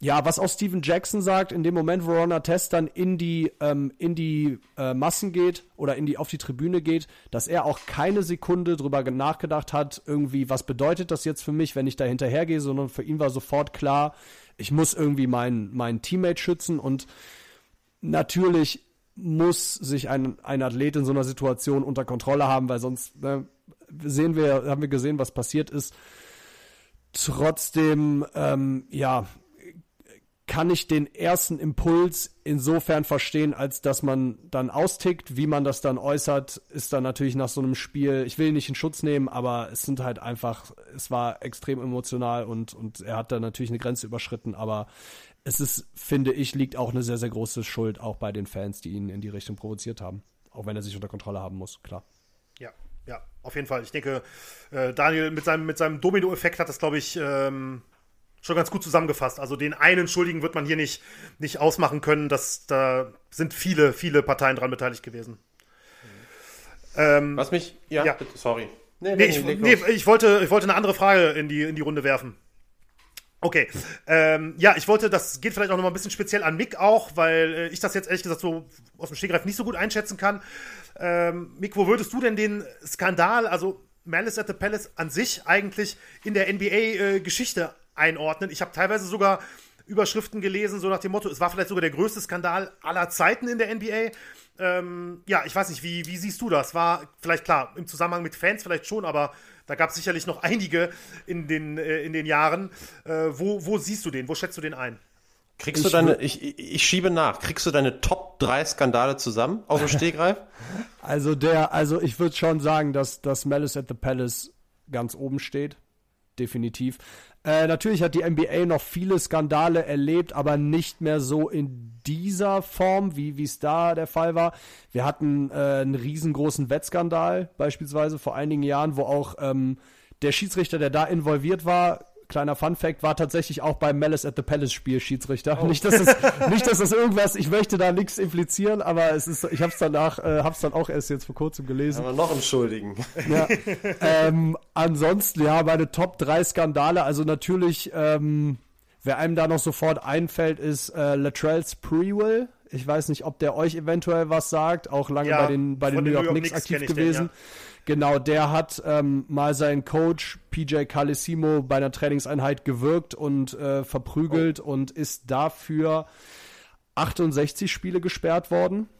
ja, was auch Steven Jackson sagt, in dem Moment, wo Ron Artest dann in die, ähm, in die äh, Massen geht oder in die, auf die Tribüne geht, dass er auch keine Sekunde drüber ge- nachgedacht hat, irgendwie, was bedeutet das jetzt für mich, wenn ich da hinterhergehe, sondern für ihn war sofort klar, ich muss irgendwie meinen mein Teammate schützen und natürlich muss sich ein, ein Athlet in so einer Situation unter Kontrolle haben, weil sonst ne, sehen wir, haben wir gesehen, was passiert ist. Trotzdem, ähm, ja, kann ich den ersten Impuls insofern verstehen, als dass man dann austickt. Wie man das dann äußert, ist dann natürlich nach so einem Spiel, ich will ihn nicht in Schutz nehmen, aber es sind halt einfach, es war extrem emotional und, und er hat da natürlich eine Grenze überschritten, aber es ist, finde ich, liegt auch eine sehr, sehr große Schuld auch bei den Fans, die ihn in die Richtung provoziert haben. Auch wenn er sich unter Kontrolle haben muss, klar. Auf jeden Fall. Ich denke, äh, Daniel mit seinem, mit seinem Domino-Effekt hat das, glaube ich, ähm, schon ganz gut zusammengefasst. Also den einen Schuldigen wird man hier nicht, nicht ausmachen können. Das, da sind viele, viele Parteien dran beteiligt gewesen. Ähm, Was mich, ja, Ja. bitte, sorry. Nee, nee, ich, nee, ich, wollte, ich wollte eine andere Frage in die, in die Runde werfen. Okay. Ähm, ja, ich wollte, das geht vielleicht auch noch mal ein bisschen speziell an Mick auch, weil äh, ich das jetzt ehrlich gesagt so aus dem Stegreif nicht so gut einschätzen kann. Ähm, Mick, wo würdest du denn den Skandal, also Malice at the Palace an sich eigentlich in der NBA-Geschichte einordnen? Ich habe teilweise sogar Überschriften gelesen, so nach dem Motto, es war vielleicht sogar der größte Skandal aller Zeiten in der NBA. Ähm, ja, ich weiß nicht, wie, wie siehst du das? War vielleicht klar, im Zusammenhang mit Fans vielleicht schon, aber da gab es sicherlich noch einige in den, äh, in den Jahren. Äh, wo, wo siehst du den? Wo schätzt du den ein? Kriegst du deine, ich, ich ich schiebe nach, kriegst du deine Top 3 Skandale zusammen aus dem <laughs> Stegreif? Also der, also ich würde schon sagen, dass, dass Malice at the Palace ganz oben steht. Definitiv. Äh, natürlich hat die NBA noch viele Skandale erlebt, aber nicht mehr so in dieser Form, wie es da der Fall war. Wir hatten äh, einen riesengroßen Wettskandal, beispielsweise vor einigen Jahren, wo auch ähm, der Schiedsrichter, der da involviert war, kleiner Fun Fact, war tatsächlich auch beim Malice at the Palace Spiel Schiedsrichter. Nicht, dass es, <laughs> nicht, dass das irgendwas, ich möchte da nichts implizieren, aber es ist, ich habe es danach, äh, habe es dann auch erst jetzt vor kurzem gelesen. Aber noch einen Schuldigen. Ja. <laughs> ähm, ansonsten, ja, meine Top 3 Skandale, also natürlich, ähm, wer einem da noch sofort einfällt, ist äh, Latrell Sprewell. Ich weiß nicht, ob der euch eventuell was sagt, auch lange Ja, bei den, bei den New York, York Knicks aktiv ich den, gewesen. ja. Genau, der hat ähm, mal seinen Coach PJ Calissimo bei einer Trainingseinheit gewirkt und äh, verprügelt Oh. und ist dafür 68 Spiele gesperrt worden.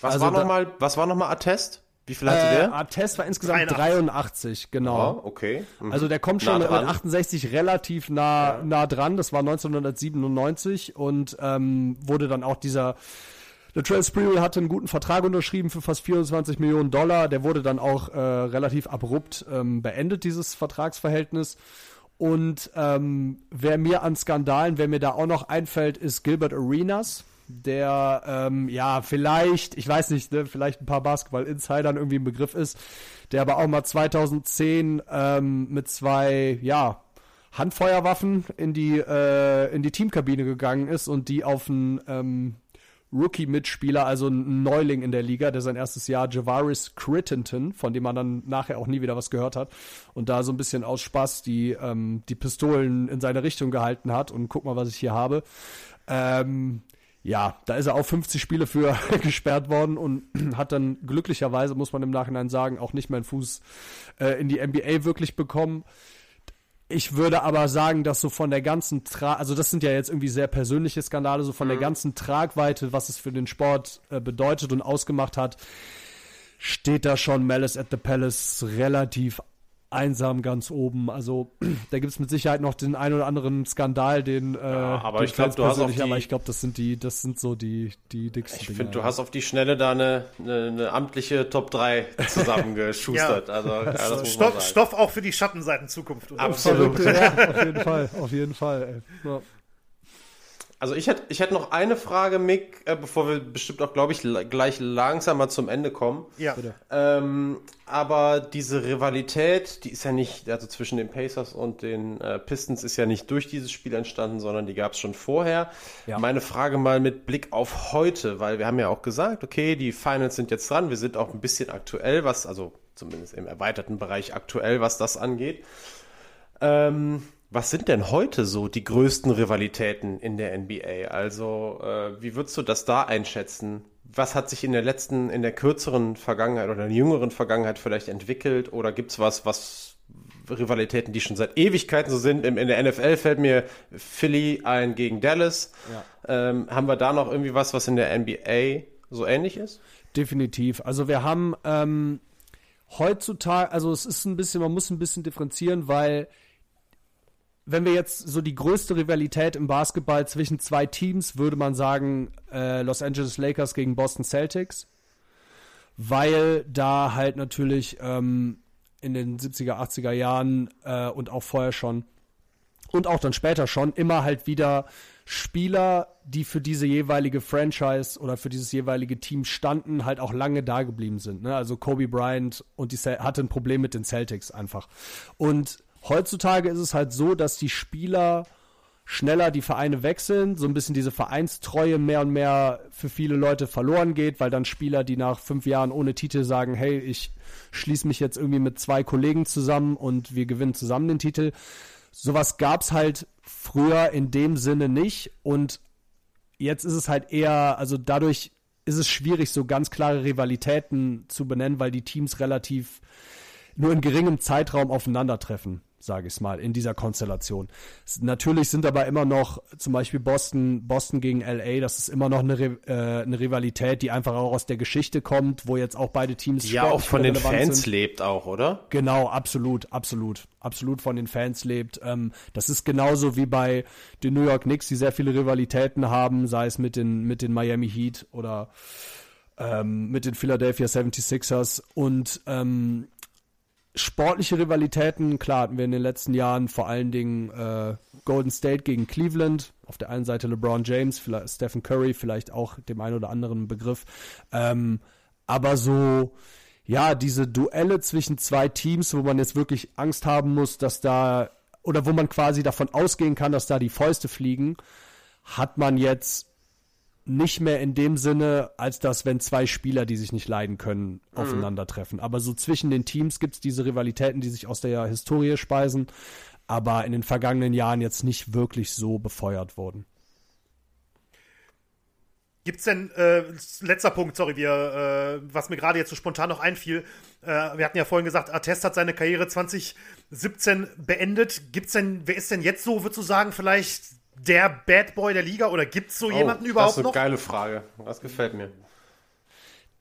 Was Also war da- noch mal, was war noch mal Attest? Wie viel hatte Äh, der? Artest war insgesamt 83. 83, genau. Oh, okay. Mhm. Also der kommt schon Nah mit dran. 68 relativ nah, nah dran. Das war 1997 und ähm, wurde dann auch dieser Latrell Sprewell hatte einen guten Vertrag unterschrieben für fast 24 Millionen Dollar. Der wurde dann auch äh, relativ abrupt ähm, beendet, dieses Vertragsverhältnis. Und ähm, wer mir an Skandalen, wer mir da auch noch einfällt, ist Gilbert Arenas, der ähm, ja vielleicht, ich weiß nicht, ne, vielleicht ein paar Basketball-Insidern irgendwie im Begriff ist, der aber auch mal 2010 ähm, mit zwei, ja, Handfeuerwaffen in die, äh, in die Teamkabine gegangen ist und die auf einen ähm, Rookie-Mitspieler, also ein Neuling in der Liga, der sein erstes Jahr, Javaris Crittenton, von dem man dann nachher auch nie wieder was gehört hat, und da so ein bisschen aus Spaß die, ähm, die Pistolen in seine Richtung gehalten hat und guck mal, was ich hier habe. Ähm, ja, da ist er auch 50 Spiele für <laughs> gesperrt worden und <clears throat> hat dann glücklicherweise, muss man im Nachhinein sagen, auch nicht mehr einen Fuß äh, in die NBA wirklich bekommen. Ich würde aber sagen, dass so von der ganzen Tra also das sind ja jetzt irgendwie sehr persönliche Skandale, so von der ganzen Tragweite, was es für den Sport äh, bedeutet und ausgemacht hat, steht da schon Malice at the Palace relativ einsam ganz oben. Also <clears throat> da gibt's mit Sicherheit noch den ein oder anderen Skandal, den, äh, aber den ich glaub, Fans du hast auch persönlich- die- aber ich glaube, das sind die, das sind so die, die dicksten Ich finde, du ja. hast auf die Schnelle da eine, eine, eine amtliche Top 3 zusammengeschustert. <laughs> Ja. also, ja, das muss man Stoff, sagen. Stoff auch für die Schattenseiten Zukunft. oder? Absolut. ja, auf jeden Fall, auf jeden Fall. Ey. Ja. Also ich hätte ich hätte noch eine Frage, Mick, äh, bevor wir bestimmt auch, glaube ich, gleich langsam mal zum Ende kommen. Ja. Ähm, aber diese Rivalität, die ist ja nicht, also zwischen den Pacers und den äh, Pistons ist ja nicht durch dieses Spiel entstanden, sondern die gab es schon vorher. Ja. Meine Frage mal mit Blick auf heute, weil wir haben ja auch gesagt, okay, die Finals sind jetzt dran, wir sind auch ein bisschen aktuell, was, also zumindest im erweiterten Bereich aktuell, was das angeht. Ähm, was sind denn heute so die größten Rivalitäten in der NBA? Also, äh, wie würdest du das da einschätzen? Was hat sich in der letzten, in der kürzeren Vergangenheit oder in der jüngeren Vergangenheit vielleicht entwickelt? Oder gibt's was, was Rivalitäten, die schon seit Ewigkeiten so sind? In, in der NFL fällt mir Philly ein gegen Dallas. Ähm, haben wir da noch irgendwie was, was in der NBA so ähnlich ist? Definitiv. Also wir haben ähm, heutzutage, also es ist ein bisschen, man muss ein bisschen differenzieren, weil wenn wir jetzt so die größte Rivalität im Basketball zwischen zwei Teams, würde man sagen äh, Los Angeles Lakers gegen Boston Celtics, weil da halt natürlich ähm, in den 70er, 80er Jahren äh, und auch vorher schon und auch dann später schon immer halt wieder Spieler, die für diese jeweilige Franchise oder für dieses jeweilige Team standen, halt auch lange da geblieben sind. Ne? Also Kobe Bryant und die Cel hatte ein Problem mit den Celtics einfach. Und heutzutage ist es halt so, dass die Spieler schneller die Vereine wechseln, so ein bisschen diese Vereinstreue mehr und mehr für viele Leute verloren geht, weil dann Spieler, die nach fünf Jahren ohne Titel sagen, hey, ich schließe mich jetzt irgendwie mit zwei Kollegen zusammen und wir gewinnen zusammen den Titel. Sowas gab's halt früher in dem Sinne nicht und jetzt ist es halt eher, also dadurch ist es schwierig, so ganz klare Rivalitäten zu benennen, weil die Teams relativ nur in geringem Zeitraum aufeinandertreffen, sage ich mal, in dieser Konstellation. Natürlich sind aber immer noch zum Beispiel Boston, Boston gegen LA, das ist immer noch eine, äh, eine Rivalität, die einfach auch aus der Geschichte kommt, wo jetzt auch beide Teams Die ja auch von den Fans sind. lebt auch, oder? Genau, absolut, absolut, absolut von den Fans lebt. Ähm, das ist genauso wie bei den New York Knicks, die sehr viele Rivalitäten haben, sei es mit den, mit den Miami Heat oder ähm, mit den Philadelphia 76ers und ähm, sportliche Rivalitäten, klar hatten wir in den letzten Jahren vor allen Dingen äh, Golden State gegen Cleveland, auf der einen Seite LeBron James, vielleicht Stephen Curry, vielleicht auch dem einen oder anderen Begriff. Ähm, aber so, ja, diese Duelle zwischen zwei Teams, wo man jetzt wirklich Angst haben muss, dass da, oder wo man quasi davon ausgehen kann, dass da die Fäuste fliegen, hat man jetzt nicht mehr in dem Sinne, als dass, wenn zwei Spieler, die sich nicht leiden können, aufeinandertreffen. Aber so zwischen den Teams gibt's diese Rivalitäten, die sich aus der Historie speisen, aber in den vergangenen Jahren jetzt nicht wirklich so befeuert wurden. Gibt's denn, äh, letzter Punkt, sorry, wir, äh, was mir gerade jetzt so spontan noch einfiel, äh, wir hatten ja vorhin gesagt, Artest hat seine Karriere 2017 beendet. Gibt's denn, wer ist denn jetzt so, würdest du sagen, vielleicht der Bad Boy der Liga oder gibt's so jemanden Oh, überhaupt das ist eine noch? geile Frage. Das gefällt mir.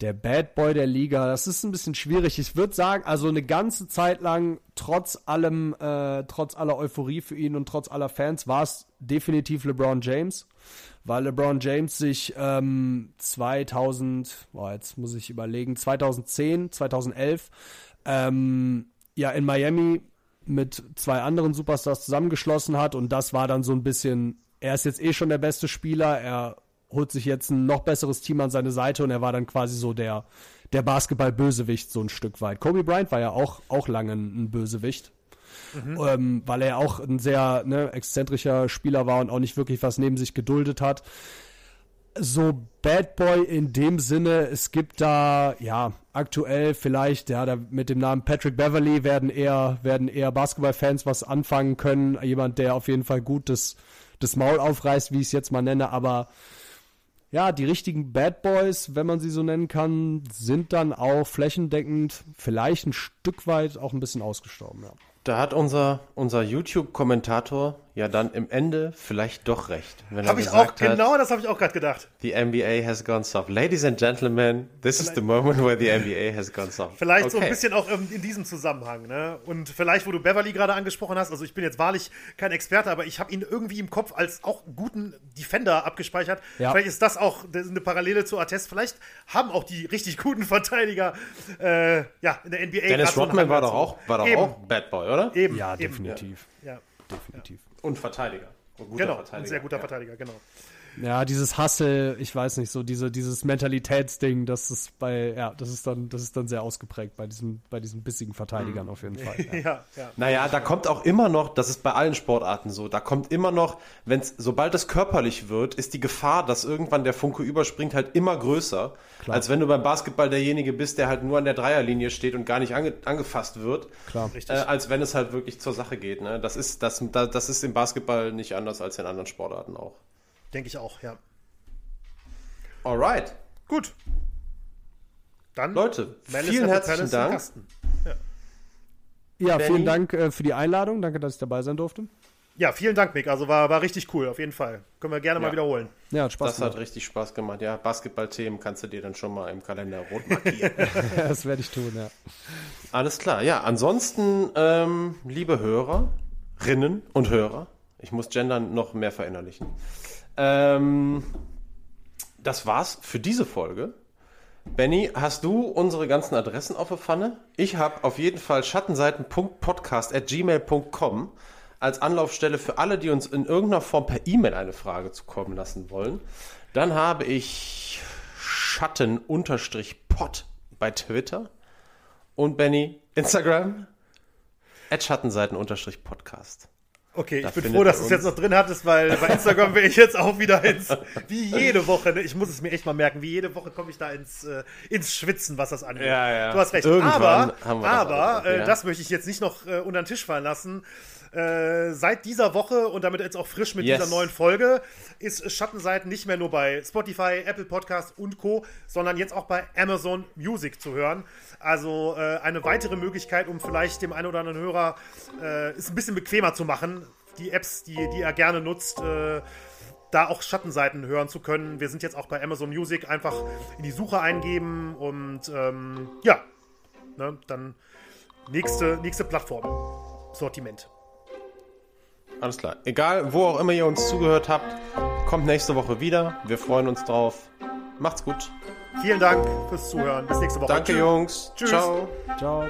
der Bad Boy der Liga, das ist ein bisschen schwierig. Ich würde sagen, also eine ganze Zeit lang, trotz allem, äh, trotz aller Euphorie für ihn und trotz aller Fans, war es definitiv LeBron James, weil LeBron James sich ähm, 2000, boah, jetzt muss ich überlegen, 2010, 2011, ähm, ja in Miami mit zwei anderen Superstars zusammengeschlossen hat und das war dann so ein bisschen, er ist jetzt eh schon der beste Spieler, er holt sich jetzt ein noch besseres Team an seine Seite und er war dann quasi so der, der Basketball-Bösewicht so ein Stück weit. Kobe Bryant war ja auch, auch lange ein Bösewicht. Mhm. Ähm, weil er auch ein sehr ne, exzentrischer Spieler war und auch nicht wirklich was neben sich geduldet hat. So Bad Boy in dem Sinne, es gibt da, ja, aktuell vielleicht, ja, da mit dem Namen Patrick Beverly werden eher, werden eher Basketballfans was anfangen können. Jemand, der auf jeden Fall gut das, das Maul aufreißt, wie ich es jetzt mal nenne, aber ja, die richtigen Bad Boys, wenn man sie so nennen kann, sind dann auch flächendeckend vielleicht ein Stück weit auch ein bisschen ausgestorben, ja. Da hat unser, unser YouTube-Kommentator ja dann im Ende vielleicht doch recht. Habe ich auch, genau das habe ich auch gerade gedacht. The NBA has gone soft. Ladies and Gentlemen, this vielleicht, is the moment where the NBA has gone soft. Vielleicht okay. so ein bisschen auch in diesem Zusammenhang. Ne? Und vielleicht, wo du Beverly gerade angesprochen hast, also ich bin jetzt wahrlich kein Experte, aber ich habe ihn irgendwie im Kopf als auch guten Defender abgespeichert. Ja. Vielleicht ist das auch eine Parallele zu Artest. Vielleicht haben auch die richtig guten Verteidiger äh, ja, in der NBA. Dennis Rodman war doch auch, war doch auch Bad Boy, oder? Eben. Ja, definitiv. Ja. Definitiv. Und Verteidiger. Und genau, Verteidiger. ein sehr guter ja. Verteidiger, genau. Ja, dieses Hustle, ich weiß nicht, so diese, dieses Mentalitätsding, das ist bei, ja, das ist dann, das ist dann sehr ausgeprägt bei diesen, bei diesen bissigen Verteidigern mhm. auf jeden Fall. Ja. <laughs> ja, ja. Naja, da kommt auch immer noch, das ist bei allen Sportarten so, da kommt immer noch, wenn's, sobald es körperlich wird, ist die Gefahr, dass irgendwann der Funke überspringt, halt immer größer, Klar. als wenn du beim Basketball derjenige bist, der halt nur an der Dreierlinie steht und gar nicht ange, angefasst wird. Klar. Äh, als wenn es halt wirklich zur Sache geht. Ne? Das ist, das, das ist im Basketball nicht anders als in anderen Sportarten auch. Denke ich auch, ja. Alright. Gut. Dann, Leute, vielen herzlichen Dank. Ja, ja vielen Dank äh, für die Einladung. Danke, dass ich dabei sein durfte. Ja, vielen Dank, Mick. Also war, war richtig cool, auf jeden Fall. Können wir gerne ja. mal wiederholen. Ja, hat Spaß Das gemacht. hat richtig Spaß gemacht. Ja, Basketball-Themen kannst du dir dann schon mal im Kalender rot <laughs> markieren. das werde ich tun, ja. Alles klar. Ja, ansonsten, ähm, liebe Hörerinnen und Hörer, ich muss Gendern noch mehr verinnerlichen. Ähm, das war's für diese Folge. Benny, hast du unsere ganzen Adressen auf der Pfanne? Ich habe auf jeden Fall schattenseiten.podcast.gmail.com als Anlaufstelle für alle, die uns in irgendeiner Form per E-Mail eine Frage zukommen lassen wollen. Dann habe ich Schatten-Pod bei Twitter. Und Benny, Instagram, at Schattenseiten-Podcast. Okay, ich bin froh, dass du es jetzt noch drin hattest, weil bei Instagram bin ich jetzt auch wieder ins, wie jede Woche, ne? ich muss es mir echt mal merken, wie jede Woche komme ich da ins, äh, ins Schwitzen, was das angeht. Ja, ja. Du hast recht. Irgendwann aber, aber das, äh, ja. das möchte ich jetzt nicht noch äh, unter den Tisch fallen lassen. Äh, seit dieser Woche und damit jetzt auch frisch mit yes. dieser neuen Folge ist Schattenseiten nicht mehr nur bei Spotify, Apple Podcasts und Co., sondern jetzt auch bei Amazon Music zu hören. Also äh, eine weitere Möglichkeit, um vielleicht dem einen oder anderen Hörer äh, es ein bisschen bequemer zu machen, die Apps, die, die er gerne nutzt, äh, da auch Schattenseiten hören zu können. Wir sind jetzt auch bei Amazon Music einfach in die Suche eingeben und ähm, ja, ne, dann nächste, nächste Plattform. Sortiment. Alles klar. Egal, wo auch immer ihr uns zugehört habt, kommt nächste Woche wieder. Wir freuen uns drauf. Macht's gut. Vielen Dank fürs Zuhören. Bis nächste Woche. Danke, Tschüss. Jungs. Tschüss. Ciao. Ciao.